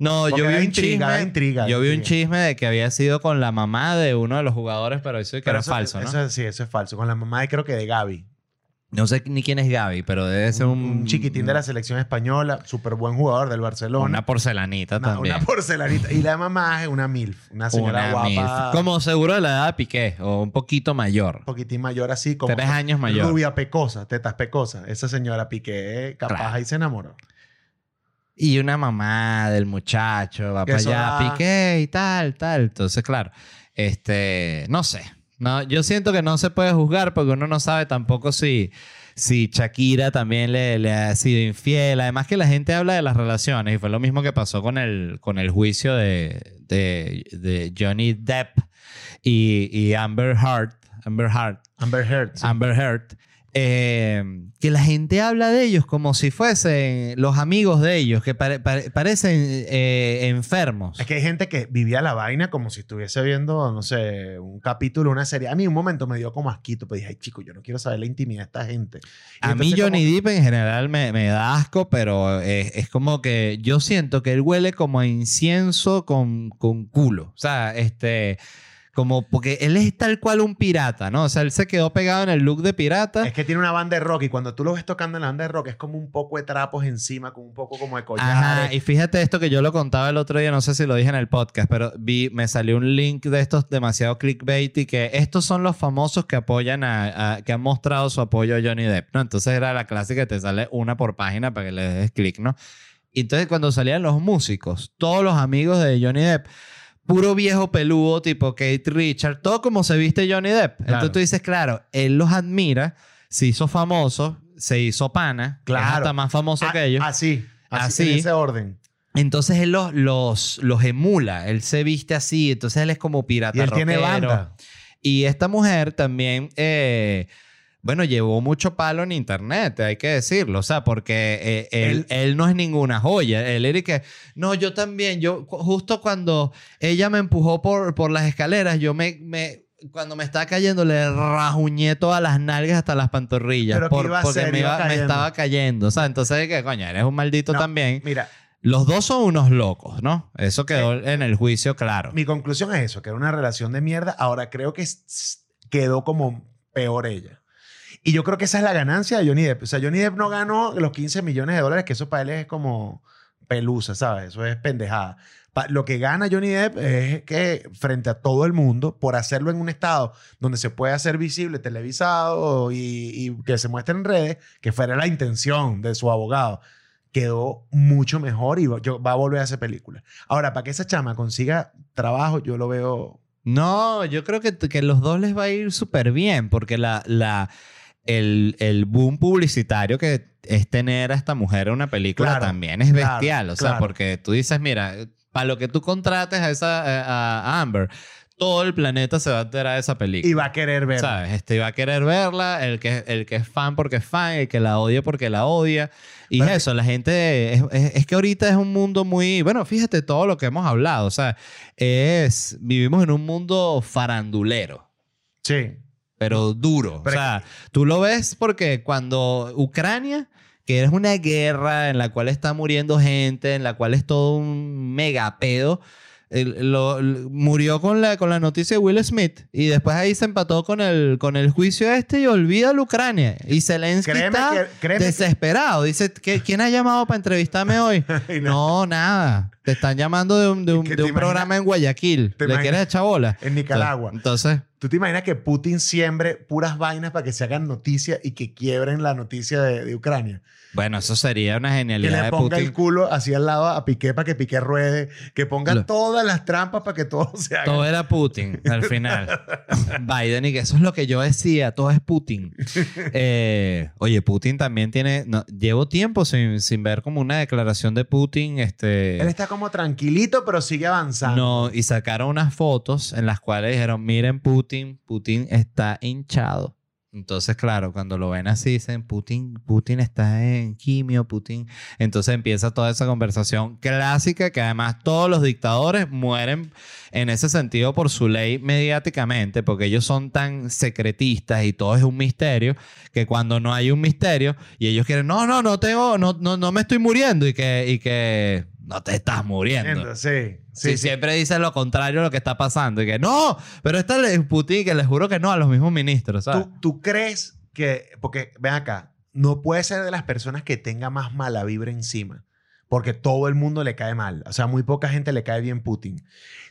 No, Porque yo vi un intriga, chisme. intriga, yo vi un chisme de que había sido con la mamá de uno de los jugadores, pero eso que Pero era eso- falso, ¿no? Eso, sí, eso es falso. Con la mamá de creo que de Gaby. No sé ni quién es Gaby, pero debe ser un, un, chiquitín de la selección española, súper buen jugador del Barcelona. Una porcelanita Una- también. una porcelanita. Y la mamá es una MILF, una señora Una guapa. milf. Como seguro de la edad de Piqué, o un poquito mayor. Un poquitín mayor así, como. Tres años mayor. Rubia pecosa, tetas pecosas. Esa señora Piqué, capaz Claro. ahí se enamoró. Y una mamá del muchacho, va para allá, da- Piqué y tal, tal. Entonces, claro, este, no sé. No, yo siento que no se puede juzgar porque uno no sabe tampoco si, si Shakira también le, le ha sido infiel. Además que la gente habla de las relaciones y fue lo mismo que pasó con el, con el juicio de, de, de Johnny Depp y, y Amber Heard. Amber Heard. Amber Heard. sí. Amber Heard. Eh, que la gente habla de ellos como si fuesen los amigos de ellos, que pare- pare- parecen eh, enfermos. Es que hay gente que vivía la vaina como si estuviese viendo, no sé, un capítulo, una serie. A mí un momento me dio como asquito, pero dije, ay, chico, yo no quiero saber la intimidad de esta gente. Y A mí Johnny como- Depp en general me, me da asco, pero es, es como que yo siento que él huele como a incienso con, con culo. O sea, este... Como porque él es tal cual un pirata, ¿no? O sea, él se quedó pegado en el look de pirata. Es que tiene una banda de rock y cuando tú lo ves tocando en la banda de rock es como un poco de trapos encima, con un poco como de collares. Ajá, y fíjate esto que yo lo contaba el otro día, no sé si lo dije en el podcast, pero vi, me salió un link de estos demasiado clickbait y que estos son los famosos que apoyan a, a- que han mostrado su apoyo a Johnny Depp, ¿no? Entonces era la clásica que te sale una por página para que le des clic, ¿no? Y entonces cuando salían los músicos, todos los amigos de Johnny Depp, puro viejo peludo tipo Kate Richard, todo como se viste Johnny Depp. Claro. Entonces tú dices, claro, él los admira, se hizo famoso, se hizo pana, es Claro. hasta más famoso Ah, que ellos. Así, así, Así. en ese orden. Entonces él los, los, los emula, él se viste así, entonces él es como pirata. Y él tiene banda. Y esta mujer también, eh, bueno, llevó mucho palo en internet, hay que decirlo, o sea, porque eh, él, él no es ninguna joya. Él era que, no, yo también, yo justo cuando ella me empujó por, por las escaleras, yo me... me cuando me estaba cayendo, le rajuñé todas las nalgas hasta las pantorrillas. Pero ¿qué por- iba a porque hacer? me, Iba me estaba cayendo. O sea, entonces, que coño, eres un maldito No, también. Mira, Los dos son unos locos, ¿no? Eso quedó en el juicio claro. mi conclusión es eso, que era una relación de mierda. Ahora creo que quedó como peor ella. Y yo creo que esa es la ganancia de Johnny Depp. O sea, Johnny Depp no ganó los 15 millones de dólares, que eso para él es como pelusa, ¿sabes? Eso es pendejada. Pa- Lo que gana Johnny Depp es que frente a todo el mundo, por hacerlo en un estado donde se puede hacer visible, televisado y, y que se muestre en redes, que fuera la intención de su abogado, quedó mucho mejor y va- yo, va a volver a hacer película. Ahora, para que esa chama consiga trabajo, yo lo veo... No, yo creo que, que los dos les va a ir súper bien porque la, la, el, el boom publicitario que es tener a esta mujer en una película Claro, también es claro, bestial. o sea, claro. porque tú dices, mira, para lo que tú contrates a, esa, a, a Amber, todo el planeta se va a enterar de esa película. Y va a querer ver. ¿Sabes? Este va a querer verla, el que, el que es fan porque es fan, el que la odia porque la odia. Y Pero- eso, la gente. Es, es- es que ahorita es un mundo muy. Bueno, fíjate todo lo que hemos hablado. O sea, es. Vivimos en un mundo farandulero. Sí. Pero duro. Pero o sea, tú lo ves porque cuando Ucrania, que es una guerra en la cual está muriendo gente, en la cual es todo un megapedo, el- lo- lo- murió con la, con la noticia de Will Smith y después ahí se empató con el, con el juicio este y olvida la Ucrania. Y Zelensky Créeme está que- créeme desesperado. Dice, ¿qué- ¿quién ha llamado para entrevistarme hoy? No, nada. Te están llamando de un, de un, ¿Qué de un imaginas? programa en Guayaquil. ¿Te ¿Le quieres echar bola? En Nicaragua. Entonces, ¿Tú te imaginas que Putin siembre puras vainas para que se hagan noticias y que quiebren la noticia de, de Ucrania? bueno, eso sería una Que genialidad le de ponga Putin. el culo así al lado a Piqué para que Piqué ruede, que ponga Lo- todas las trampas para que todo se haga. Todo era Putin al final. Biden y que eso es lo que yo decía, todo es Putin. Eh, oye, Putin también tiene... no, llevo tiempo sin, sin ver como una declaración de Putin. Este, Él está como tranquilito, pero sigue avanzando. no, y sacaron unas fotos en las cuales dijeron, miren Putin, Putin está hinchado. Entonces, claro, cuando lo ven así, dicen, Putin, Putin está en quimio, Putin. Entonces empieza toda esa conversación clásica que además todos los dictadores mueren en ese sentido por su ley mediáticamente, porque ellos son tan secretistas y todo es un misterio, que cuando no hay un misterio y ellos quieren, no, no, no tengo, no, no, no me estoy muriendo y que, y que no te estás muriendo. Sí, Sí, siempre dicen lo contrario a lo que está pasando. Y que no, pero esta es Putin que les juro que no a los mismos ministros, ¿sabes? ¿Tú, tú crees que, porque ven acá, no puede ser de las personas que tenga más mala vibra encima, porque todo el mundo le cae mal, o sea, muy poca gente le cae bien Putin.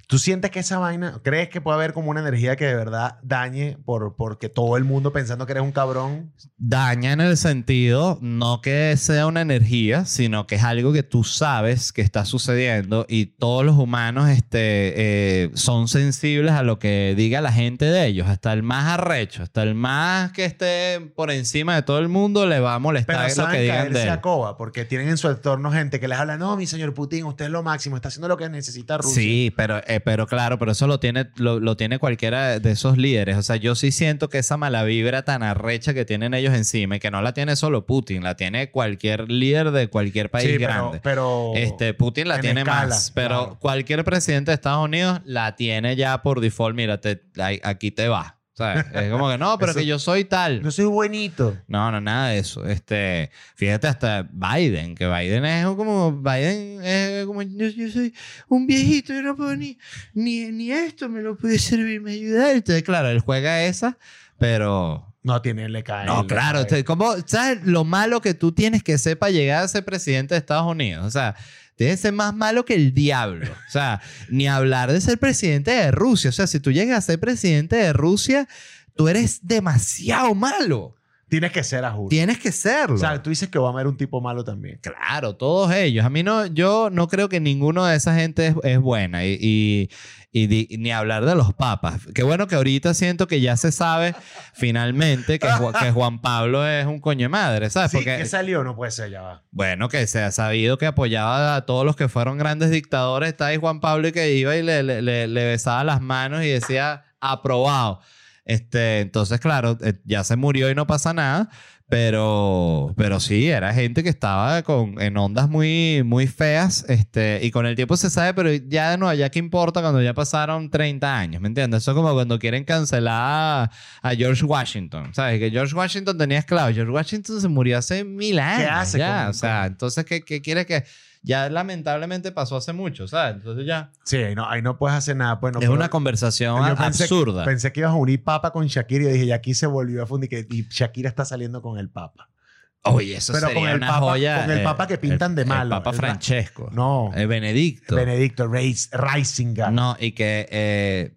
¿Tú sientes que esa vaina, crees que puede haber como una energía que de verdad dañe por, porque todo el mundo pensando que eres un cabrón? Daña en el sentido, no que sea una energía, sino que es algo que tú sabes que está sucediendo y todos los humanos este, eh, son sensibles a lo que diga la gente de ellos. Hasta el más arrecho, hasta el más que esté por encima de todo el mundo le va a molestar Pero lo que digan de él. a coba, porque tienen en su entorno gente que que les habla, no, mi señor Putin, usted es lo máximo, está haciendo lo que necesita Rusia. Sí, pero, eh, pero claro, pero eso lo tiene, lo, lo tiene cualquiera de esos líderes. O sea, yo sí siento que esa mala vibra tan arrecha que tienen ellos encima, y que no la tiene solo Putin, la tiene cualquier líder de cualquier país Sí, grande. pero Este, Putin la en tiene escala, más, pero claro. cualquier presidente de Estados Unidos la tiene ya por default. Mira, te- aquí te va. Sea, es como que no, pero Eso- que yo soy tal. no soy buenito. No, no, nada de eso. Este, fíjate hasta Biden, que Biden es como, Biden es como, yo, yo soy un viejito, yo no puedo ni, ni, ni esto me lo puede servir, me ayuda. Entonces, claro, él juega esa, pero... No tiene, le cae. No, le claro, cae. como, ¿sabes lo malo que tú tienes que ser para llegar a ser presidente de Estados Unidos? O sea, tienes que ser más malo que el diablo. O sea, ni hablar de ser presidente de Rusia. O sea, si tú llegas a ser presidente de Rusia, tú eres demasiado malo. Tienes que ser a juro. Tienes que serlo. O sea, tú dices que Obama era un tipo malo también. Claro, todos ellos. A mí no, yo no creo que ninguno de esa gente es, es buena. Y, y- y di- ni hablar de los papas. Qué bueno que ahorita siento que ya se sabe finalmente que, que Juan Pablo es un coño de madre, ¿sabes? Sí, Porque, que salió, no puede ser, ya va. bueno, que se ha sabido que apoyaba a todos los que fueron grandes dictadores. Está ahí Juan Pablo y que iba y le, le- le- le besaba las manos y decía aprobado. Este, entonces, claro, eh, ya se murió y no pasa nada. Pero, pero sí, era gente que estaba con, en ondas muy, muy feas. Este, y con el tiempo se sabe, pero ya de nuevo, ya qué importa cuando ya pasaron 30 años, ¿me entiendes? Eso es como cuando quieren cancelar a, a George Washington. ¿Sabes? Que George Washington tenía esclavos. George Washington se murió hace mil años. hace ya, con- o sea, entonces, ¿qué, qué quiere que.? Ya lamentablemente pasó hace mucho, ¿sabes? Entonces ya. Sí, ahí no, ahí no puedes hacer nada. Pues no, es pero- una conversación yo pensé- absurda. Pensé que ibas a unir Papa con Shakira y dije, y aquí se volvió a fundir que y Shakira está saliendo con el Papa. Oye, eso Pero sería con el una Papa- joya. con el Papa que pintan de malo. El Papa Francesco. No. El Benedicto. Benedicto Reis, Reisinger. No, y que eh,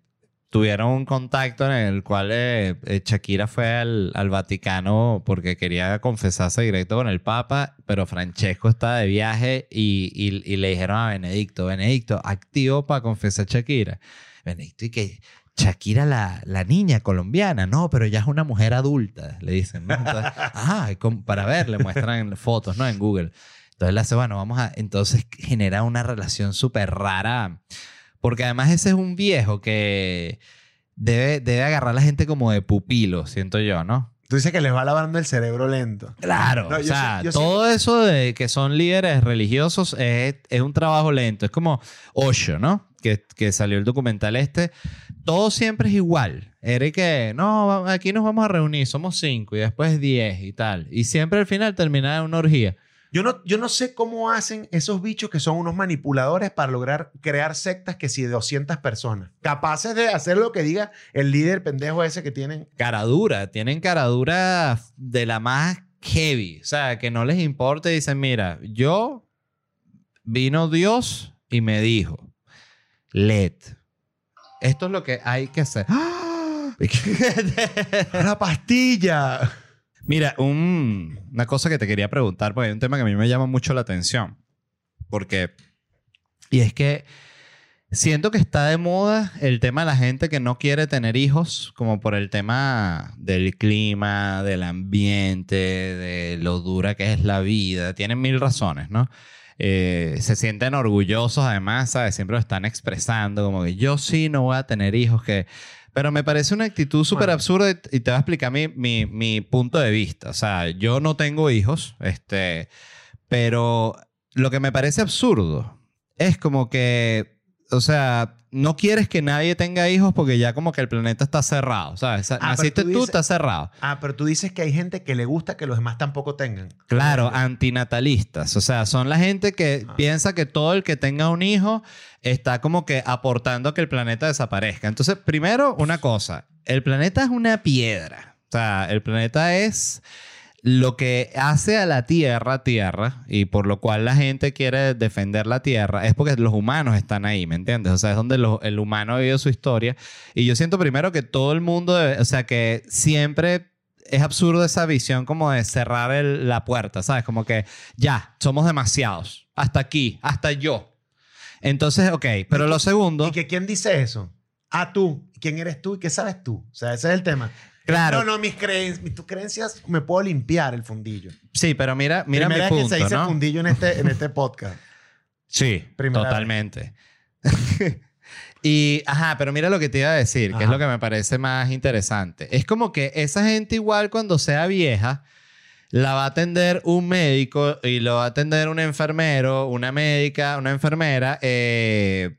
tuvieron un contacto en el cual eh, eh, Shakira fue al, al Vaticano porque quería confesarse directo con el Papa, pero Francesco estaba de viaje y, y- y le dijeron a Benedicto, Benedicto, activo para confesar a Shakira. Benedicto, y que Shakira la, la niña colombiana, no, pero ya es una mujer adulta, le dicen, ¿no? Entonces, ah, para ver, le muestran fotos, ¿no? En Google. Entonces le hace, bueno, vamos a, entonces genera una relación súper rara. Porque además ese es un viejo que debe, debe agarrar a la gente como de pupilo, siento yo, ¿no? Tú dices que les va lavando el cerebro lento. Claro, No, o sea, yo todo eso de que son líderes religiosos es, es un trabajo lento. Es como Osho, ¿no? Que, que salió el documental este. Todo siempre es igual. Era que, no, aquí nos vamos a reunir, somos cinco y después diez y tal. Y siempre al final termina en una orgía. Yo no, yo no sé cómo hacen esos bichos que son unos manipuladores para lograr crear sectas que si de 200 personas. Capaces de hacer lo que diga el líder pendejo ese que tienen. cara dura, tienen cara dura de la más heavy, o sea, que no les importa y dicen, mira, yo vino Dios y me dijo, led, esto es lo que hay que hacer. ¡La pastilla! Mira, un- una cosa que te quería preguntar, porque hay un tema que a mí me llama mucho la atención, porque, y es que siento que está de moda el tema de la gente que no quiere tener hijos, como por el tema del clima, del ambiente, de lo dura que es la vida. Tienen mil razones, ¿no? Eh, se sienten orgullosos, además, ¿sabes? Siempre lo están expresando, como que yo sí no voy a tener hijos, que... Pero me parece una actitud súper Bueno. absurda y y te voy a explicar mi, mi, mi punto de vista. O sea, yo no tengo hijos, este, pero lo que me parece absurdo es como que, o sea, no quieres que nadie tenga hijos porque ya como que el planeta está cerrado, ¿sabes? O sea, Ah, Naciste tú está cerrado. Ah, pero tú dices que hay gente que le gusta que los demás tampoco tengan. Claro, antinatalistas. O sea, son la gente que Ah. piensa que todo el que tenga un hijo está como que aportando a que el planeta desaparezca. Entonces, primero, una cosa. El planeta es una piedra. O sea, el planeta es lo que hace a la Tierra Tierra y por lo cual la gente quiere defender la Tierra es porque los humanos están ahí, ¿me entiendes? O sea, es donde lo- el humano ha vivido su historia. Y yo siento primero que todo el mundo, debe- o sea, que siempre es absurdo esa visión como de cerrar el- la puerta, ¿sabes? Como que ya, somos demasiados. Hasta aquí, hasta yo. Entonces, ok, pero lo segundo... ¿Y que quién dice eso? Ah, tú. ¿Quién eres tú y qué sabes tú? O sea, ese es el tema. Claro. No, no, mis creencias, tus creencias me puedo limpiar el fundillo. Sí, pero mira, mira Primera mi vez punto, que se dice ¿no? fundillo en este, en este podcast. Sí, Primera totalmente. y, ajá, pero mira lo que te iba a decir, que es lo que me parece más interesante. Es como que esa gente igual cuando sea vieja, la va a atender un médico y lo va a atender un enfermero, una médica, una enfermera, eh,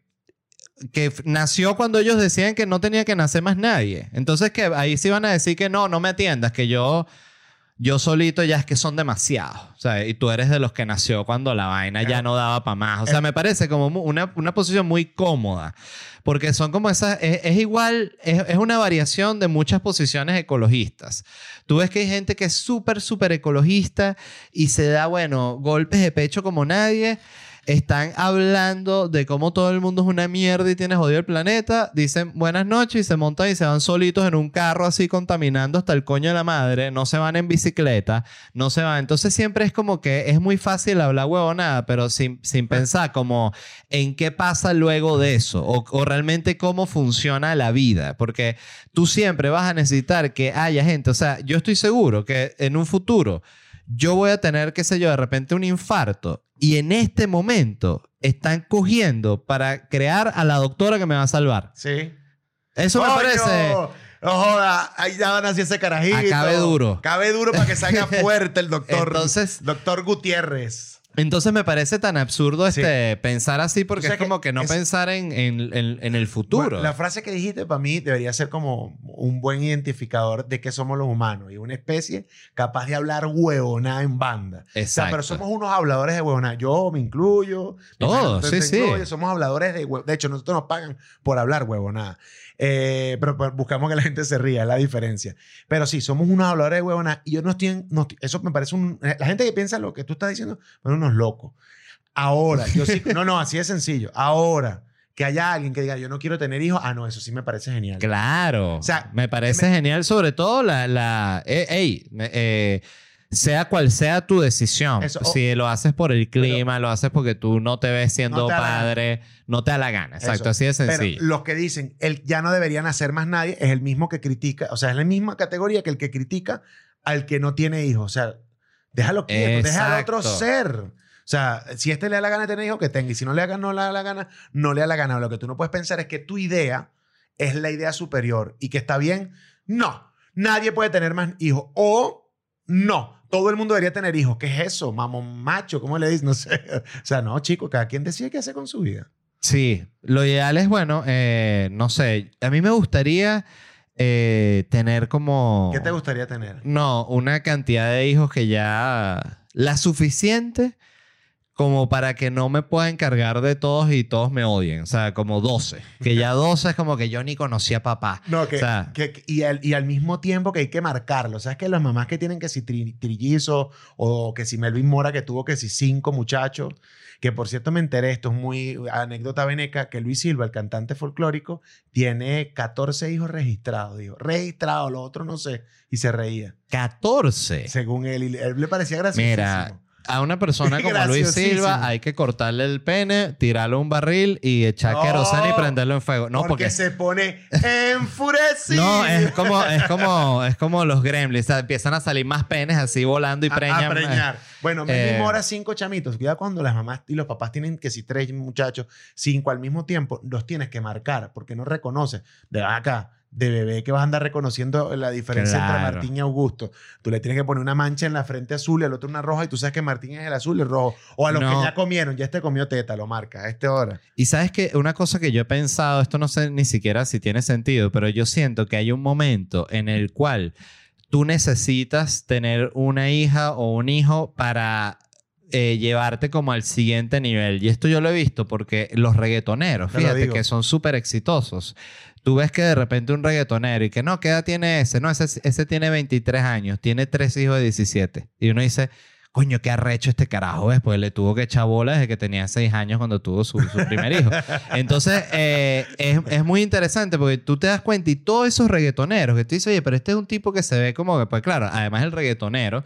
que nació cuando ellos decían que no tenía que nacer más nadie. Entonces, que ahí sí van a decir que no, no me atiendas, que yo... Yo solito ya es que son demasiados. O sea, y tú eres de los que nació cuando la vaina ya no daba para más. O sea, me parece como una, una posición muy cómoda. Porque son como esas. Es, es igual, es, es una variación de muchas posiciones ecologistas. Tú ves que hay gente que es súper, súper ecologista y se da, bueno, golpes de pecho como nadie. Están hablando de cómo todo el mundo es una mierda y tiene jodido el planeta. Dicen buenas noches y se montan y se van solitos en un carro así contaminando hasta el coño de la madre. No se van en bicicleta, no se van. Entonces siempre es como que es muy fácil hablar huevonada, pero sin, sin pensar como en qué pasa luego de eso o, o realmente cómo funciona la vida. Porque tú siempre vas a necesitar que haya gente. O sea, yo estoy seguro que en un futuro yo voy a tener, qué sé yo, de repente un infarto. Y en este momento están cogiendo para crear a la doctora que me va a salvar. Sí. Eso me parece... No joda, ahí ya van así ese carajito. Acabe duro. Cabe duro para que salga fuerte el doctor. Entonces- Doctor Gutiérrez. Entonces me parece tan absurdo Sí. este, pensar así porque O sea es como que no es- pensar en, en- en- en el futuro. Bueno, la frase que dijiste para mí debería ser como un buen identificador de que somos los humanos y una especie capaz de hablar huevonada en banda. O sea, Exacto. pero somos unos habladores de huevonada. Yo me incluyo. Todos, sí, sí. incluye, Somos habladores de hue- De hecho, nosotros nos pagan por hablar huevonada. Eh, pero, pero buscamos que la gente se ría, es la diferencia. Pero sí, somos unos habladores de huevonada y yo no estoy, no estoy- Eso me parece un... La gente que piensa lo que tú estás diciendo, son unos locos. Ahora, yo sí... No, no, así de sencillo. Ahora, que haya alguien que diga, yo no quiero tener hijos, ah, no, eso sí me parece genial. Claro. O sea, me parece genial, sobre todo la. la eh, ey, me- eh, sea cual sea tu decisión. Eso, si lo haces por el clima, lo haces porque tú no te ves siendo No te padre, no te da la gana. Exacto, Eso. así de Pero sencillo. los que dicen, el, ya no deberían hacer más nadie, es el mismo que critica, o sea, es la misma categoría que el que critica al que no tiene hijos. O sea, déjalo quieto, deja al otro ser. O sea, si este le da la gana de tener hijos, que tenga. Y si no le da, no le da la gana, no le da la gana. Lo que tú no puedes pensar es que tu idea es la idea superior y que está bien. No, nadie puede tener más hijos. O no, todo el mundo debería tener hijos. ¿Qué es eso? Mamón macho, ¿cómo le dices? No sé. O sea, no, chicos, cada quien decide qué hacer con su vida. Sí, lo ideal es, bueno, eh, no sé, a mí me gustaría eh, tener como... ¿Qué te gustaría tener? No, una cantidad de hijos que ya... La suficiente como para que no me pueda encargar de todos y todos me odien. O sea, como 12. Que ya 12 es como que yo ni conocía a papá. No, que, O sea- que- y, al, y al mismo tiempo que hay que marcarlo. ¿Sabes que las mamás que tienen que si tri- trillizos o que si Melvin Mora que tuvo que si cinco muchachos, que por cierto me enteré, esto es muy anécdota veneca, que Luis Silva, el cantante folclórico, tiene 14 hijos registrados. Dijo, registrados, lo otro no sé. Y se reía, 14. según él. Y él le parecía gracioso. Mira, a una persona como Luis. Silva hay que cortarle el pene, tirarle un barril y echar No, queroseno y prenderlo en fuego. No, porque, porque... se pone enfurecido. No, es como, es como, es como los gremlins. o sea, empiezan a salir más penes así volando y A- preñan. A, preñar. Bueno, Eh, Mora, cinco chamitos. Cuidado cuando las mamás y los papás tienen que si tres muchachos, cinco al mismo tiempo, los tienes que marcar porque no reconoces. De acá, de bebé que vas a andar reconociendo la diferencia entre. Martín y Augusto. Tú le tienes que poner una mancha en la frente azul y al otro una roja y tú sabes que Martín es el azul y el rojo. O a los No. que ya comieron, ya este comió teta, lo marca a esta hora. Y sabes que una cosa que yo he pensado, esto no sé ni siquiera si tiene sentido, pero yo siento que hay un momento en el cual tú necesitas tener una hija o un hijo para eh, llevarte como al siguiente nivel. Y esto yo lo he visto porque los reggaetoneros, Te fíjate que son súper exitosos. Tú ves que de repente un reggaetonero y que no, ¿qué edad tiene ese? No, ese, ese tiene 23 años, tiene tres hijos de 17. Y uno dice, coño, qué arrecho este carajo. Después le tuvo que echar bola desde que tenía 6 años cuando tuvo su, su primer hijo. Entonces, eh, es, es muy interesante porque tú te das cuenta y todos esos reggaetoneros que tú dices, oye, pero este es un tipo que se ve como que, pues claro, además el reggaetonero,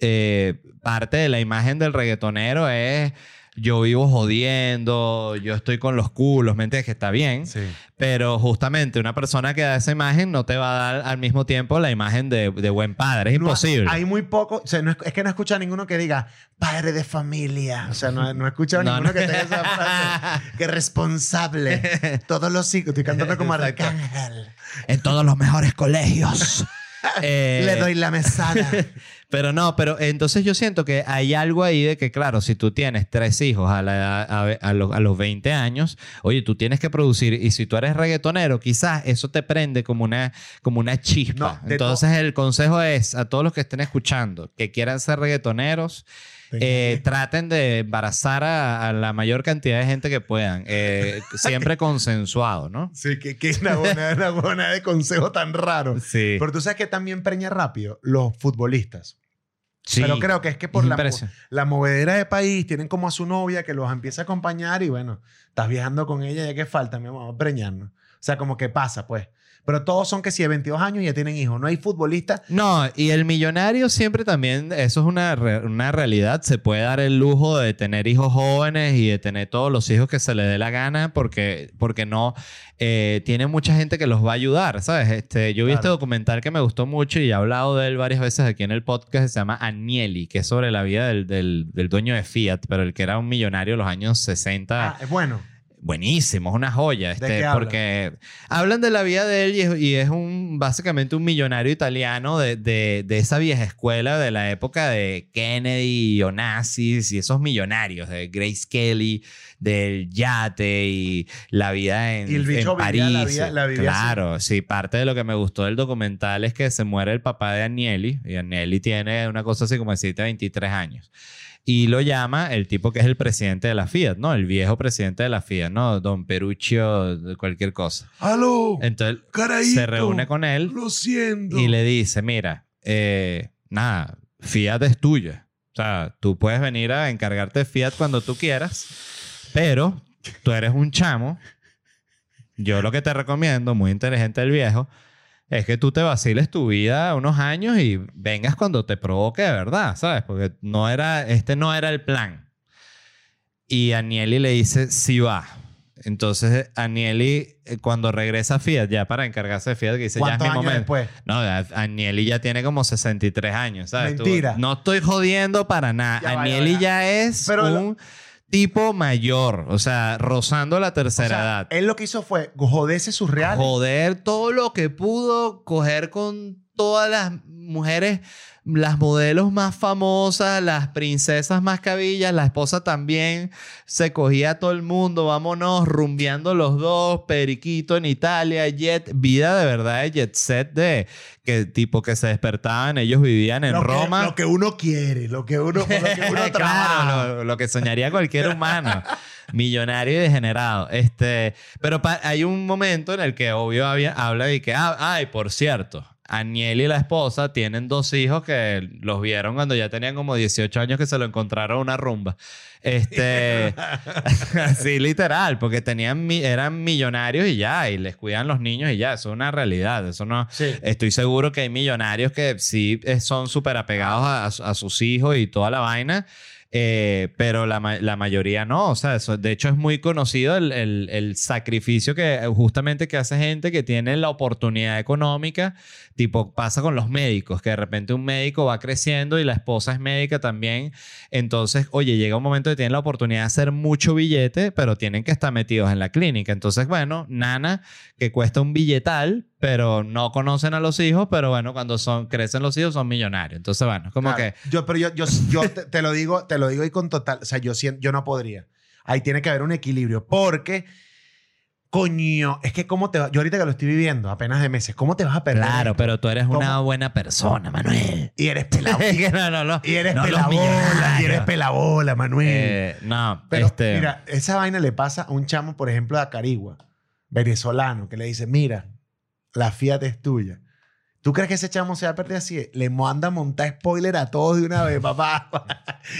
eh, parte de la imagen del reggaetonero es yo vivo jodiendo, yo estoy con los culos, ¿me entiendes? Que está bien. Sí. Pero justamente una persona que da esa imagen no te va a dar al mismo tiempo la imagen de, de buen padre. Es No, imposible. hay muy poco, o sea, no es, es que no escucha a ninguno que diga padre de familia. O sea, no, no he escuchado a No, ninguno no. que tenga esa frase. que responsable. Todos los hijos. Estoy cantando como. Arcángel. En todos los mejores colegios. Eh, Le doy la mesada. Pero no, pero entonces yo siento que hay algo ahí de que, claro, si tú tienes tres hijos a, la edad- a, a los, a los 20 años, oye, tú tienes que producir. Y si tú eres reggaetonero, quizás eso te prende como una, como una chispa. No, entonces el consejo es a todos los que estén escuchando, que quieran ser reggaetoneros, eh, traten de embarazar a, a la mayor cantidad de gente que puedan. Eh, siempre consensuado, ¿no? Sí, que, que una buena, una buena de consejo tan raro. Sí. Pero tú sabes que también preña rápido los futbolistas. Sí. Pero creo que es que por Es la, la movedera de país tienen como a su novia que los empieza a acompañar y bueno, estás viajando con ella, ya que falta, mi amor, vamos a preñarnos. O sea, como que pasa, pues. Pero todos son que si de 22 años y ya tienen hijos. No hay futbolistas. No, y el millonario siempre también, eso es una, re- una realidad, se puede dar el lujo de tener hijos jóvenes y de tener todos los hijos que se le dé la gana porque, porque no, eh, tiene mucha gente que los va a ayudar, ¿sabes? Este, yo vi Claro. este documental que me gustó mucho y he hablado de él varias veces aquí en el podcast, se llama Agnelli, que es sobre la vida del, del- del dueño de Fiat, pero el que era un millonario en los años 60 Ah, es bueno. Buenísimo, es una joya. Este, qué porque hablan de la vida de él y es, y es un básicamente un millonario italiano de, de- de esa vieja escuela de la época de Kennedy y Onassis y esos millonarios de Grace Kelly, del yate y la vida en, Y el bicho en París. la vida- la claro, sí, parte de lo que me gustó del documental es que se muere el papá de Agnelli y Agnelli tiene una cosa así como decirte 23 años. Y lo llama el tipo que es el presidente de la Fiat, ¿no? El viejo presidente de la Fiat, ¿no? Don Peruccio, cualquier cosa. ¡Aló! Entonces Caraíto, se reúne con él Lo siento. y le dice, mira, eh, nada, Fiat es tuya. O sea, tú puedes venir a encargarte de Fiat cuando tú quieras, pero tú eres un chamo. Yo lo que te recomiendo, muy inteligente el viejo, es que tú te vaciles tu vida unos años y vengas cuando te provoque de verdad, ¿sabes? Porque no era, este no era el plan. Y Anieli le dice, sí va. Entonces, Anieli, eh, cuando regresa a Fiat, ya para encargarse de Fiat, que dice, ya es ¿Cuántos mi años momento. después? No, ya Anieli ya tiene como 63 años, ¿sabes? Tú- Mentira. no estoy jodiendo para nada. Ya va, ya Anieli va. ya es Pero lo- un tipo mayor, o sea, rozando la O tercera sea, edad. él lo que hizo fue joderse sus reales. Joder todo lo que pudo, coger con todas las mujeres, las modelos más famosas, las princesas más cabillas, la esposa también se cogía a todo el mundo, vámonos, rumbeando los dos, periquito en Italia, jet, vida de verdad de jet set de que tipo que se despertaban, ellos vivían en lo que- Roma. lo que uno quiere, lo que uno, lo que uno trabaja. claro, lo, lo que soñaría cualquier humano. Millonario y degenerado. Este, pero hay un momento en el que obvio había, habla de que, ah, ay, por cierto, Aniel y la esposa tienen dos hijos que los vieron cuando ya tenían como 18 años que se lo encontraron en una rumba. Este, así literal, porque tenían, eran millonarios y ya, y les cuidan los niños y ya, eso es una realidad, eso no, Sí. Estoy seguro que hay millonarios que sí eh, son súper apegados a, a sus hijos y toda la vaina, eh, pero la, la mayoría no. O sea, eso, de hecho es muy conocido el, el- sacrificio que justamente que hace gente que tiene la oportunidad económica, tipo pasa con los médicos, que de repente un médico va creciendo y la esposa es médica también. Entonces, oye, llega un momento que tienen la oportunidad de hacer mucho billete, pero tienen que estar metidos en la clínica. Entonces, bueno, Nana, que cuesta un billetal, pero no conocen a los hijos, pero bueno, cuando son, crecen los hijos son millonarios. Entonces, bueno, como Claro. que... Yo, pero yo, yo, yo te, te lo digo, te lo digo y con total. O sea, yo, yo no podría. Ahí tiene que haber un equilibrio. Porque, coño, es que cómo te va. Yo ahorita que lo estoy viviendo, apenas de meses, ¿cómo te vas a perder? Claro, pero tú eres una buena persona, Manuel. Y eres pelabola. no, no, no. y eres pelabola. Y eres pelabola, Manuel. Eh, no, Pero este... mira, esa vaina le pasa a un chamo, por ejemplo, de Acarigua, venezolano, que le dice, mira, la Fiat es tuya. ¿Tú crees que ese chamo se va a perder así? Le manda a montar spoiler a todos de una vez, papá.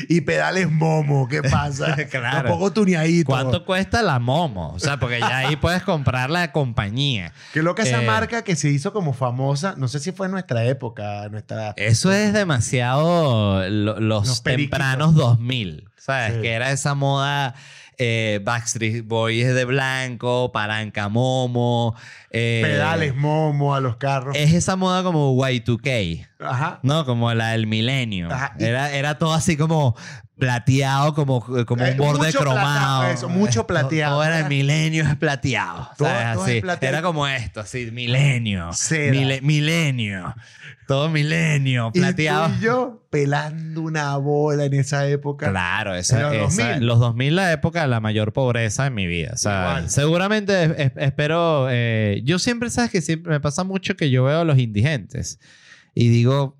y pedales momo, ¿qué pasa? Claro. Un poco tuneadito. ¿Cuánto cuesta la Momo? O sea, porque ya ahí puedes comprar la compañía. Qué loca esa Eh, marca que se hizo como famosa. No sé si fue en nuestra época, nuestra... Eso es demasiado lo- los, tempranos 2000, ¿sabes? Sí. Que era esa moda eh, Backstreet Boys de blanco, palanca momo. eh, Pedales momo a los carros. Es esa moda como Y2K, Ajá. ¿no? Como la del milenio. Ajá, Era, era todo así como plateado, como, como Eh, un borde mucho cromado. plata- eso, mucho plateado. Todo era el milenio es plateado. Todo- ¿sabes? todo es Así. plateado. Era como esto, así, milenio. Mile- milenio. Todo milenio, Y tú plateado. y yo pelando una bola en esa época. Claro, esa, En los esa- 2000. los 2000 la época de la mayor pobreza en mi vida. O sea, Igual. seguramente es- es- espero... eh, yo siempre, ¿sabes? Que siempre me pasa mucho que yo veo a los indigentes y digo,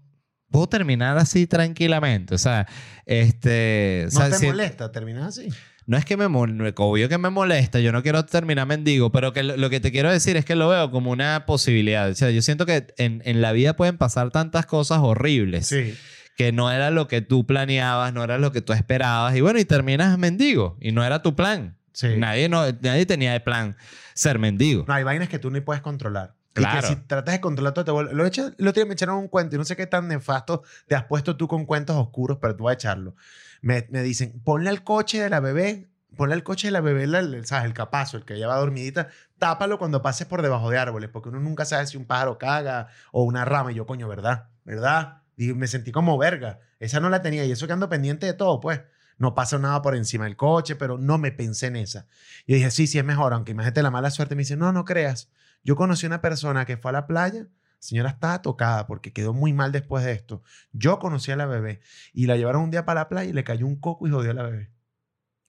puedo terminar así tranquilamente. O sea, este... o ¿No sea, te si- molesta terminar así? no es que me mol- obvio que me molesta, yo no quiero terminar mendigo, pero que lo, lo que te quiero decir es que lo veo como una posibilidad. O sea, yo siento que en, en la vida pueden pasar tantas cosas horribles Sí. que no era lo que tú planeabas, no era lo que tú esperabas. Y bueno, y terminas mendigo. Y no era tu plan. Sí. Nadie, no, nadie tenía de plan ser mendigo. No, hay vainas que tú ni puedes controlar. Y Claro. que si tratas de controlar todo, te vuelve... Lo he hecho, el otro día me echaron un cuento y no sé qué tan nefasto te has puesto tú con cuentos oscuros, pero tú vas a echarlo. Me, me dicen, ponle al coche de la bebé, ponle al coche de la bebé, la- el, ¿sabes? El capazo, el que lleva dormidita, tápalo cuando pases por debajo de árboles, porque uno nunca sabe si un pájaro caga o una rama. Y yo, coño, ¿verdad? ¿Verdad? Y me sentí como verga. Esa no la tenía y eso que ando pendiente de todo, pues. No pasa nada por encima del coche, pero no me pensé en esa. Y dije, sí, sí es mejor, aunque imagínate la mala suerte. Me dice, no, no creas. Yo conocí una persona que fue a la playa, señora estaba tocada porque quedó muy mal después de esto. Yo conocí a la bebé y la llevaron un día para la playa y le cayó un coco y jodió a la bebé.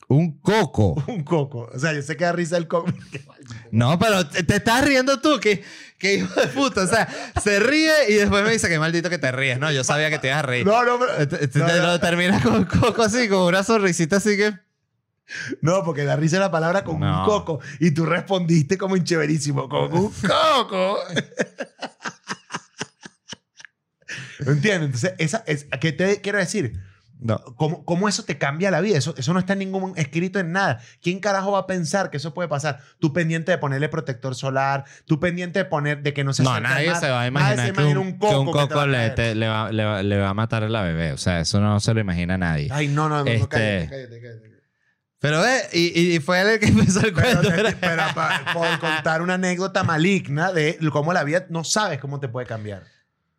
Un coco. Un coco. O sea, yo sé que da risa el coco. No, pero te, te estás riendo tú, que, que hijo de puta. O sea, se ríe y después me dice que maldito que te ríes. No, yo sabía que te ibas a reír. No, no, pero- Te, te- no, te no. lo terminas con coco así, con una sonrisita así que. No, porque da risa la palabra con No. un coco. Y tú respondiste como chéverísimo, con un coco. ¿No entiendes? Entonces, esa es, ¿qué te quiero decir? No. ¿Cómo, cómo eso te cambia la vida? Eso, eso no está en ningún escrito en nada. ¿Quién carajo va a pensar que eso puede pasar? Tú pendiente de ponerle protector solar, tú pendiente de poner de que no se No, nadie mar, se va a nadie imaginar se que, imagina un, un que un coco que coco le, te- le va, le va- le va a matar a la bebé. O sea, eso no se lo imagina nadie. Ay, no, no, no, no, Este- cállate, cállate, cállate. Pero ve, y, y fue él el que empezó el Pero, cuento. te- pero pa- por contar una anécdota maligna de cómo la vida no sabes cómo te puede cambiar.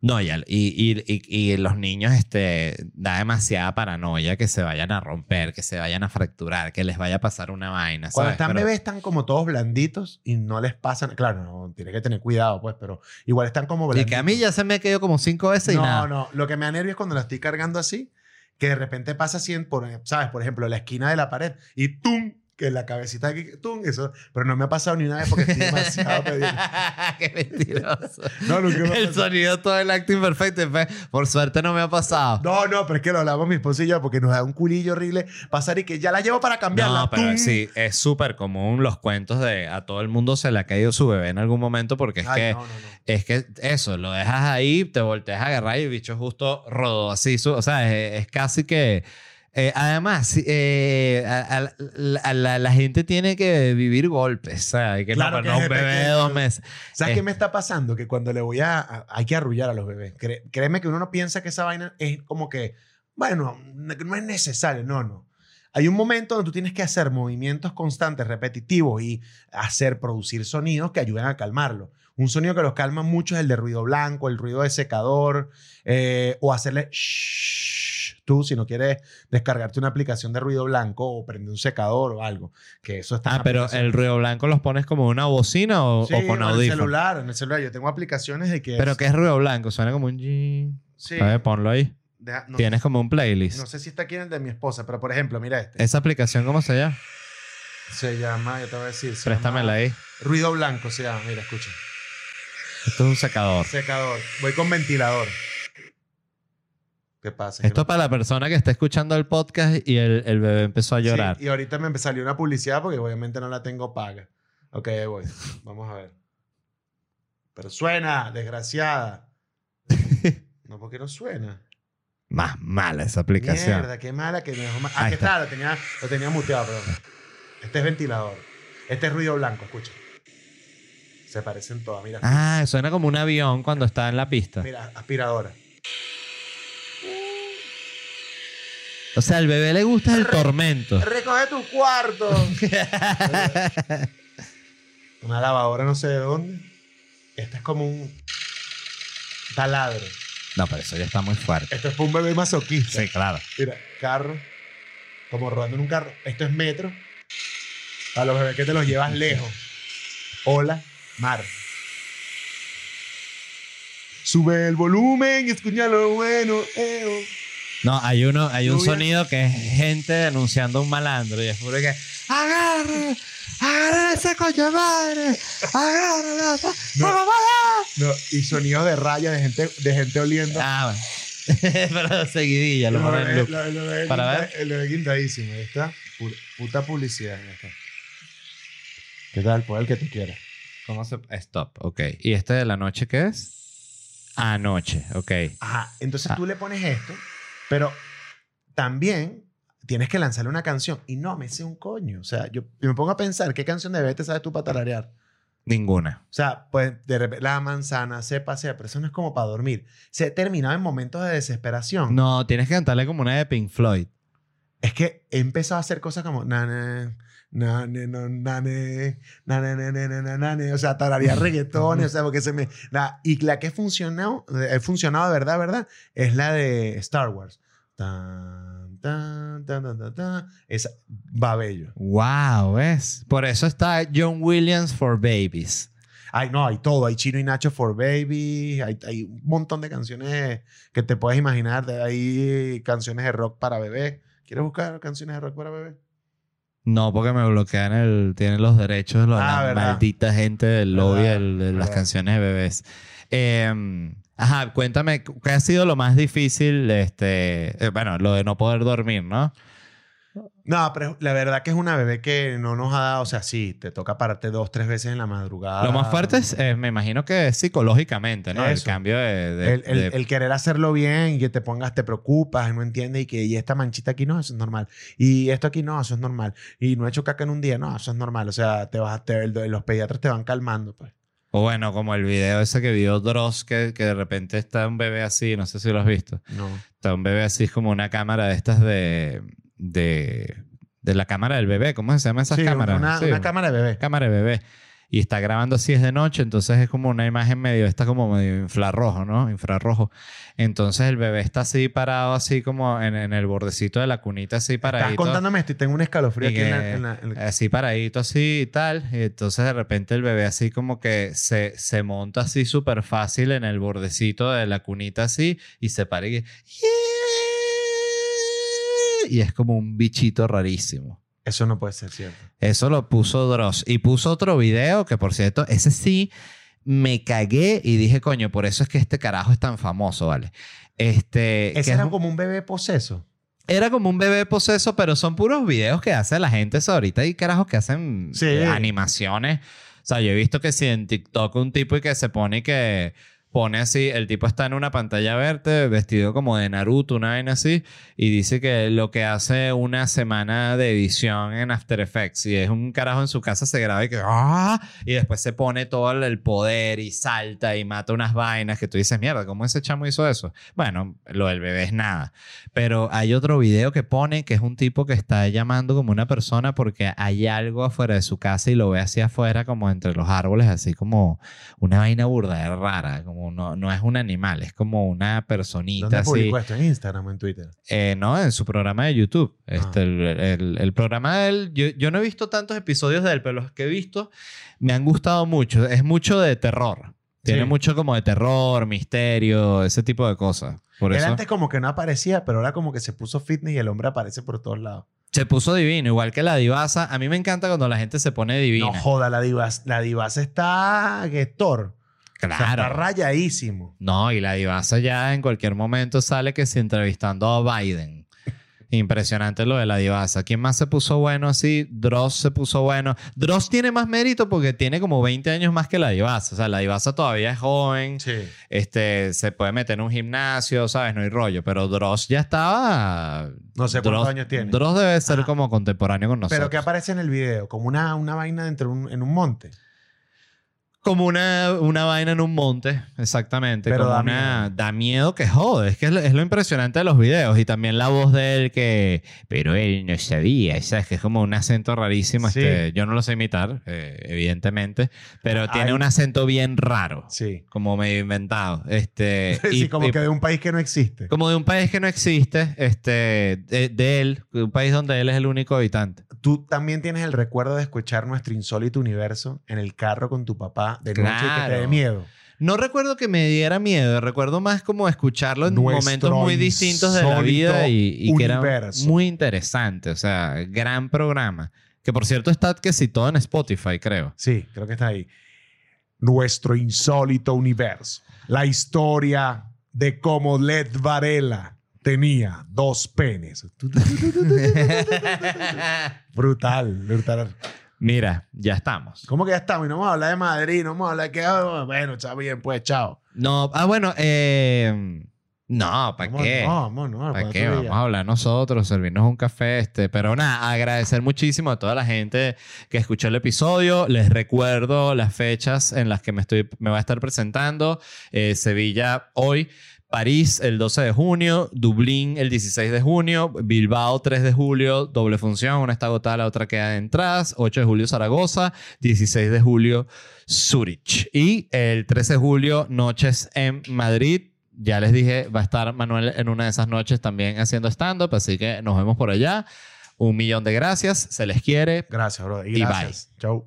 No, y, y, y, y- y los niños este, da demasiada paranoia que se vayan a romper, que se vayan a fracturar, que les vaya a pasar una vaina. Cuando ¿sabes? están Pero- bebés están como todos blanditos y no les pasan. Claro, no, tienes que tener cuidado, pues, pero igual están como Y blanditos. que a mí ya se me quedó como cinco veces y no, nada. no. Lo que me da nervio es cuando la estoy cargando así, que de repente pasa así, por, ¿sabes? Por ejemplo, la esquina de la pared y ¡tum! Que la cabecita aquí, ¡tum! Eso. Pero no me ha pasado ni una vez porque estoy demasiado pendiente. Qué mentiroso. No, nunca me ha El sonido, todo el acting perfecto. Fue- Por suerte no me ha pasado. No, no, pero es que lo hablamos mi esposo y yo porque nos da un culillo horrible pasar y que ya la llevo para cambiarla. No, pero ¡tum! sí, es súper común los cuentos de a todo el mundo se le ha caído su bebé en algún momento porque es Ay, que no, no, no. es que eso, lo dejas ahí, te volteas a agarrar y el bicho justo rodó así, su- o sea, es, es casi que eh, además, eh, a, a- la, a la- la gente tiene que vivir golpes, ¿sabes? Que Claro no, que no un bebé de dos meses. ¿Sabes Eh. qué me está pasando? Que cuando le voy a, Hay que arrullar a los bebés. Cre- créeme que uno no piensa que esa vaina es como que... Bueno, no no es necesario. No, no. Hay un momento donde tú tienes que hacer movimientos constantes, repetitivos y hacer, producir sonidos que ayuden a calmarlo. Un sonido que los calma mucho es el de ruido blanco, el ruido de secador, eh, o hacerle shhh, tú si no quieres descargarte una aplicación de ruido blanco o prender un secador o algo. Que eso está Ah, pero el ruido blanco los pones como una bocina o, Sí, o con en el audífono. celular, en el celular. Yo tengo aplicaciones de que... Pero ¿qué es ruido blanco? Suena como un... Sí. A ver, ponlo ahí. Deja- no, Tienes como un playlist. no sé si está aquí en el de mi esposa, pero por ejemplo, mira este. ¿Esa aplicación cómo se llama? Se llama, yo te voy a decir. Préstamela llama ahí. Ruido blanco se llama, mira, escucha. Esto es un secador. Secador. Voy con ventilador. ¿Qué pasa? Esto Que es para la persona que está escuchando el podcast y el, el bebé empezó a llorar. Sí, y ahorita me salió una publicidad porque obviamente no la tengo paga. Ok, ahí voy. Vamos a ver. Pero suena, desgraciada. No, porque no suena. Más mala esa aplicación. Mierda, qué mala que me dejó mal. Ahí Aquí está. está, lo tenía, lo tenía muteado, perdón. Este es ventilador. Este es ruido blanco, escucha. Se parecen todas, mira. Ah, suena como un avión cuando está en la pista. Mira, aspiradora. O sea, al bebé le gusta el tormento. Recoge tu cuarto. Una lavadora no sé de dónde. Este es como un taladro. No, pero eso ya está muy fuerte. Esto es para un bebé masoquista. Sí, claro. Mira, carro. Como rodando en un carro. Esto es metro. Para los bebés que te los llevas lejos. Ola, mar. Sube el volumen y escucha lo bueno. eo. No, hay uno, hay un Lluvia. sonido que es gente denunciando a un malandro y es puro que agarre, agarre ese coño de madre, agarre, No. No, y sonidos de raya de gente, de gente oliendo. Ah, bueno. pero seguidilla, lo Lo ponen en de- loop. lo lo de Para ver. Lo de guindadísimo. Ahí está. Pu- Puta publicidad. ahí está. ¿Qué tal? Pues el que tú quieras. ¿Cómo se...? Stop, ok. ¿Y este de la noche qué es? Anoche, ok. Ajá. Entonces Ah. tú le pones esto, pero también tienes que lanzarle una canción. Y no me sé un coño. O sea, yo, yo me pongo a pensar, ¿qué canción de bebé te sabes tú para tararear? Ninguna. O sea, pues de repente, la manzana se pasea, pero eso no es como para dormir. Se terminaba en momentos de desesperación. No, tienes que cantarle como una de Pink Floyd. Es que he empezado a hacer cosas como nane, no, nane, nane, nane, nane, nane, o sea, tararear reggaetones, o sea, porque se me... La, y la que ha funcionado, ha funcionado de verdad, verdad, es la de Star Wars. Tan, tan, tan, tan, tan. Esa va bello. Wow, ¿ves? Por eso está John Williams for Babies. Hay, no, hay todo. Hay Chino y Nacho for Baby. Hay, hay un montón de canciones que te puedes imaginar. Hay canciones de rock para bebé. ¿Quieres buscar canciones de rock para bebé? No, porque me bloquean el... Tienen los derechos de los- Ah, la verdad. maldita gente del lobby Verdad, de las canciones de bebés. Eh, ajá, cuéntame, ¿qué ha sido lo más difícil? Este, eh, bueno, lo de no poder dormir, ¿no? No, pero la verdad que es una bebé que no nos ha dado, o sea, sí, te toca pararte dos, tres veces en la madrugada. Lo más fuerte es, eh, me imagino que es psicológicamente, ¿no? El cambio de... de- El, el- de- el querer hacerlo bien y que te pongas, te preocupas, no entiendes y que y esta manchita aquí no, eso es normal. Y esto aquí no, eso es normal. Y no he hecho caca en un día, no, eso es normal. O sea, te vas te- los pediatras te van calmando, pues. O bueno, como el video ese que vio Dross, que, que de repente está un bebé así, no sé si lo has visto. No. Está un bebé así, es como una cámara de estas de... de, de la cámara del bebé, ¿cómo se llama esas Sí, cámaras? Una, Sí, una cámara de bebé. cámara de bebé. Y está grabando así es de noche, entonces es como una imagen medio, está como medio infrarrojo, ¿no? Infrarrojo. Entonces el bebé está así parado, así como en, en el bordecito de la cunita, así Estás paradito. contándome esto y tengo un escalofrío aquí en la, que en la- en la- Así paradito, así y tal. Y entonces de repente el bebé así como que se, se monta así súper fácil en el bordecito de la cunita así y se para y... Y es como un bichito rarísimo. Eso no puede ser cierto. Eso lo puso Dross. Y puso otro video que, por cierto, ese sí me cagué y dije, coño, por eso es que este carajo es tan famoso, ¿vale? Este, que Ese es era un- como un bebé poseso. era como un bebé poseso, pero son puros videos que hace la gente eso ahorita. Hay carajos que hacen Sí. eh, animaciones. O sea, yo he visto que si en TikTok un tipo y que se pone y que pone así, el tipo está en una pantalla verde, vestido como de Naruto, una vaina así, y dice que lo que hace una semana de edición en After Effects, y es un carajo en su casa, se graba y que, ¡ah! Y después se pone todo el- poder y salta y mata unas vainas que tú dices, mierda, ¿cómo ese chamo hizo eso? Bueno, lo del bebé es nada. Pero hay otro video que pone que es un tipo que está llamando como una persona porque hay algo afuera de su casa y lo ve hacia afuera como entre los árboles, así como una vaina burda, rara, como no, no es un animal, es como una personita ¿Dónde así. publicó esto? ¿En Instagram o en Twitter? Eh, no, en su programa de YouTube. Ah. Este, el, el- el programa de él, yo, yo no he visto tantos episodios de él, pero los que he visto me han gustado mucho. Es mucho de terror. Tiene Sí. mucho como de terror, misterio, ese tipo de cosas. Por Él eso antes como que no aparecía, pero ahora como que se puso fitness y el hombre aparece por todos lados. se puso divino, igual que la divasa. A mí me encanta cuando la gente se pone divina. No joda, la divas, la divas está Gestor. O sea, está claro. rayadísimo. No, y la divasa ya en cualquier momento sale que si entrevistando a Biden. Impresionante lo de la divasa. ¿Quién más se puso bueno así? Dross se puso bueno. Dross tiene más mérito porque tiene como 20 años más que la divasa. O sea, la divasa todavía es joven. Sí. Este, se puede meter en un gimnasio, ¿sabes? No hay rollo. Pero Dross ya estaba... No sé cuántos Dross- años tiene. Dross debe ser Ajá. como contemporáneo con nosotros. Pero que aparece en el video, como una, una vaina dentro un, en un monte. Como una, una vaina en un monte, exactamente. Pero como da una, miedo. da miedo que jode. Es que es lo, es lo impresionante de los videos. Y también la voz de él que... Pero él no sabía, ¿sabes? Que es como un acento rarísimo. Sí. Este, yo no lo sé imitar, eh, evidentemente. Pero tiene Ay. un acento bien raro. Sí. Como medio inventado. Este, sí, y- como y- que de un país que no existe. como de un país que no existe. Este, de, de él. Un país donde él es el único habitante. Tú también tienes el recuerdo de escuchar nuestro insólito universo en el carro con tu papá de noche y que te Claro. dé miedo. No recuerdo que me diera miedo, recuerdo más como escucharlo en Nuestro momentos muy distintos de la vida y, y que era muy interesante, o sea, gran programa. Que por cierto está todo en Spotify, creo. Sí, creo que está ahí. Nuestro insólito universo. La historia de cómo Led Varela tenía dos penes. brutal, brutal. Mira, ya estamos. ¿Cómo que ya estamos? Y no vamos a hablar de Madrid, no vamos a hablar de que... ah, Bueno, está bien, pues, chao. No, ah, bueno, eh, no, ¿para Vamos- qué? No, vamos, no. ¿Para para qué? otro Vamos día. a hablar nosotros, servirnos un café, este. Pero nada, agradecer muchísimo a toda la gente que escuchó el episodio. Les recuerdo las fechas en las que me estoy, me va a estar presentando. Eh, Sevilla hoy. París el 12 de junio, Dublín el 16 de junio, Bilbao 3 de julio, doble función, una está agotada, la otra queda de entradas, 8 de julio Zaragoza, 16 de julio Zurich y el 13 de julio noches en Madrid, ya les dije, va a estar Manuel en una de esas noches también haciendo stand-up, así que nos vemos por allá. Un millón de gracias, se les quiere. Gracias, bro. Y Y gracias. Chau.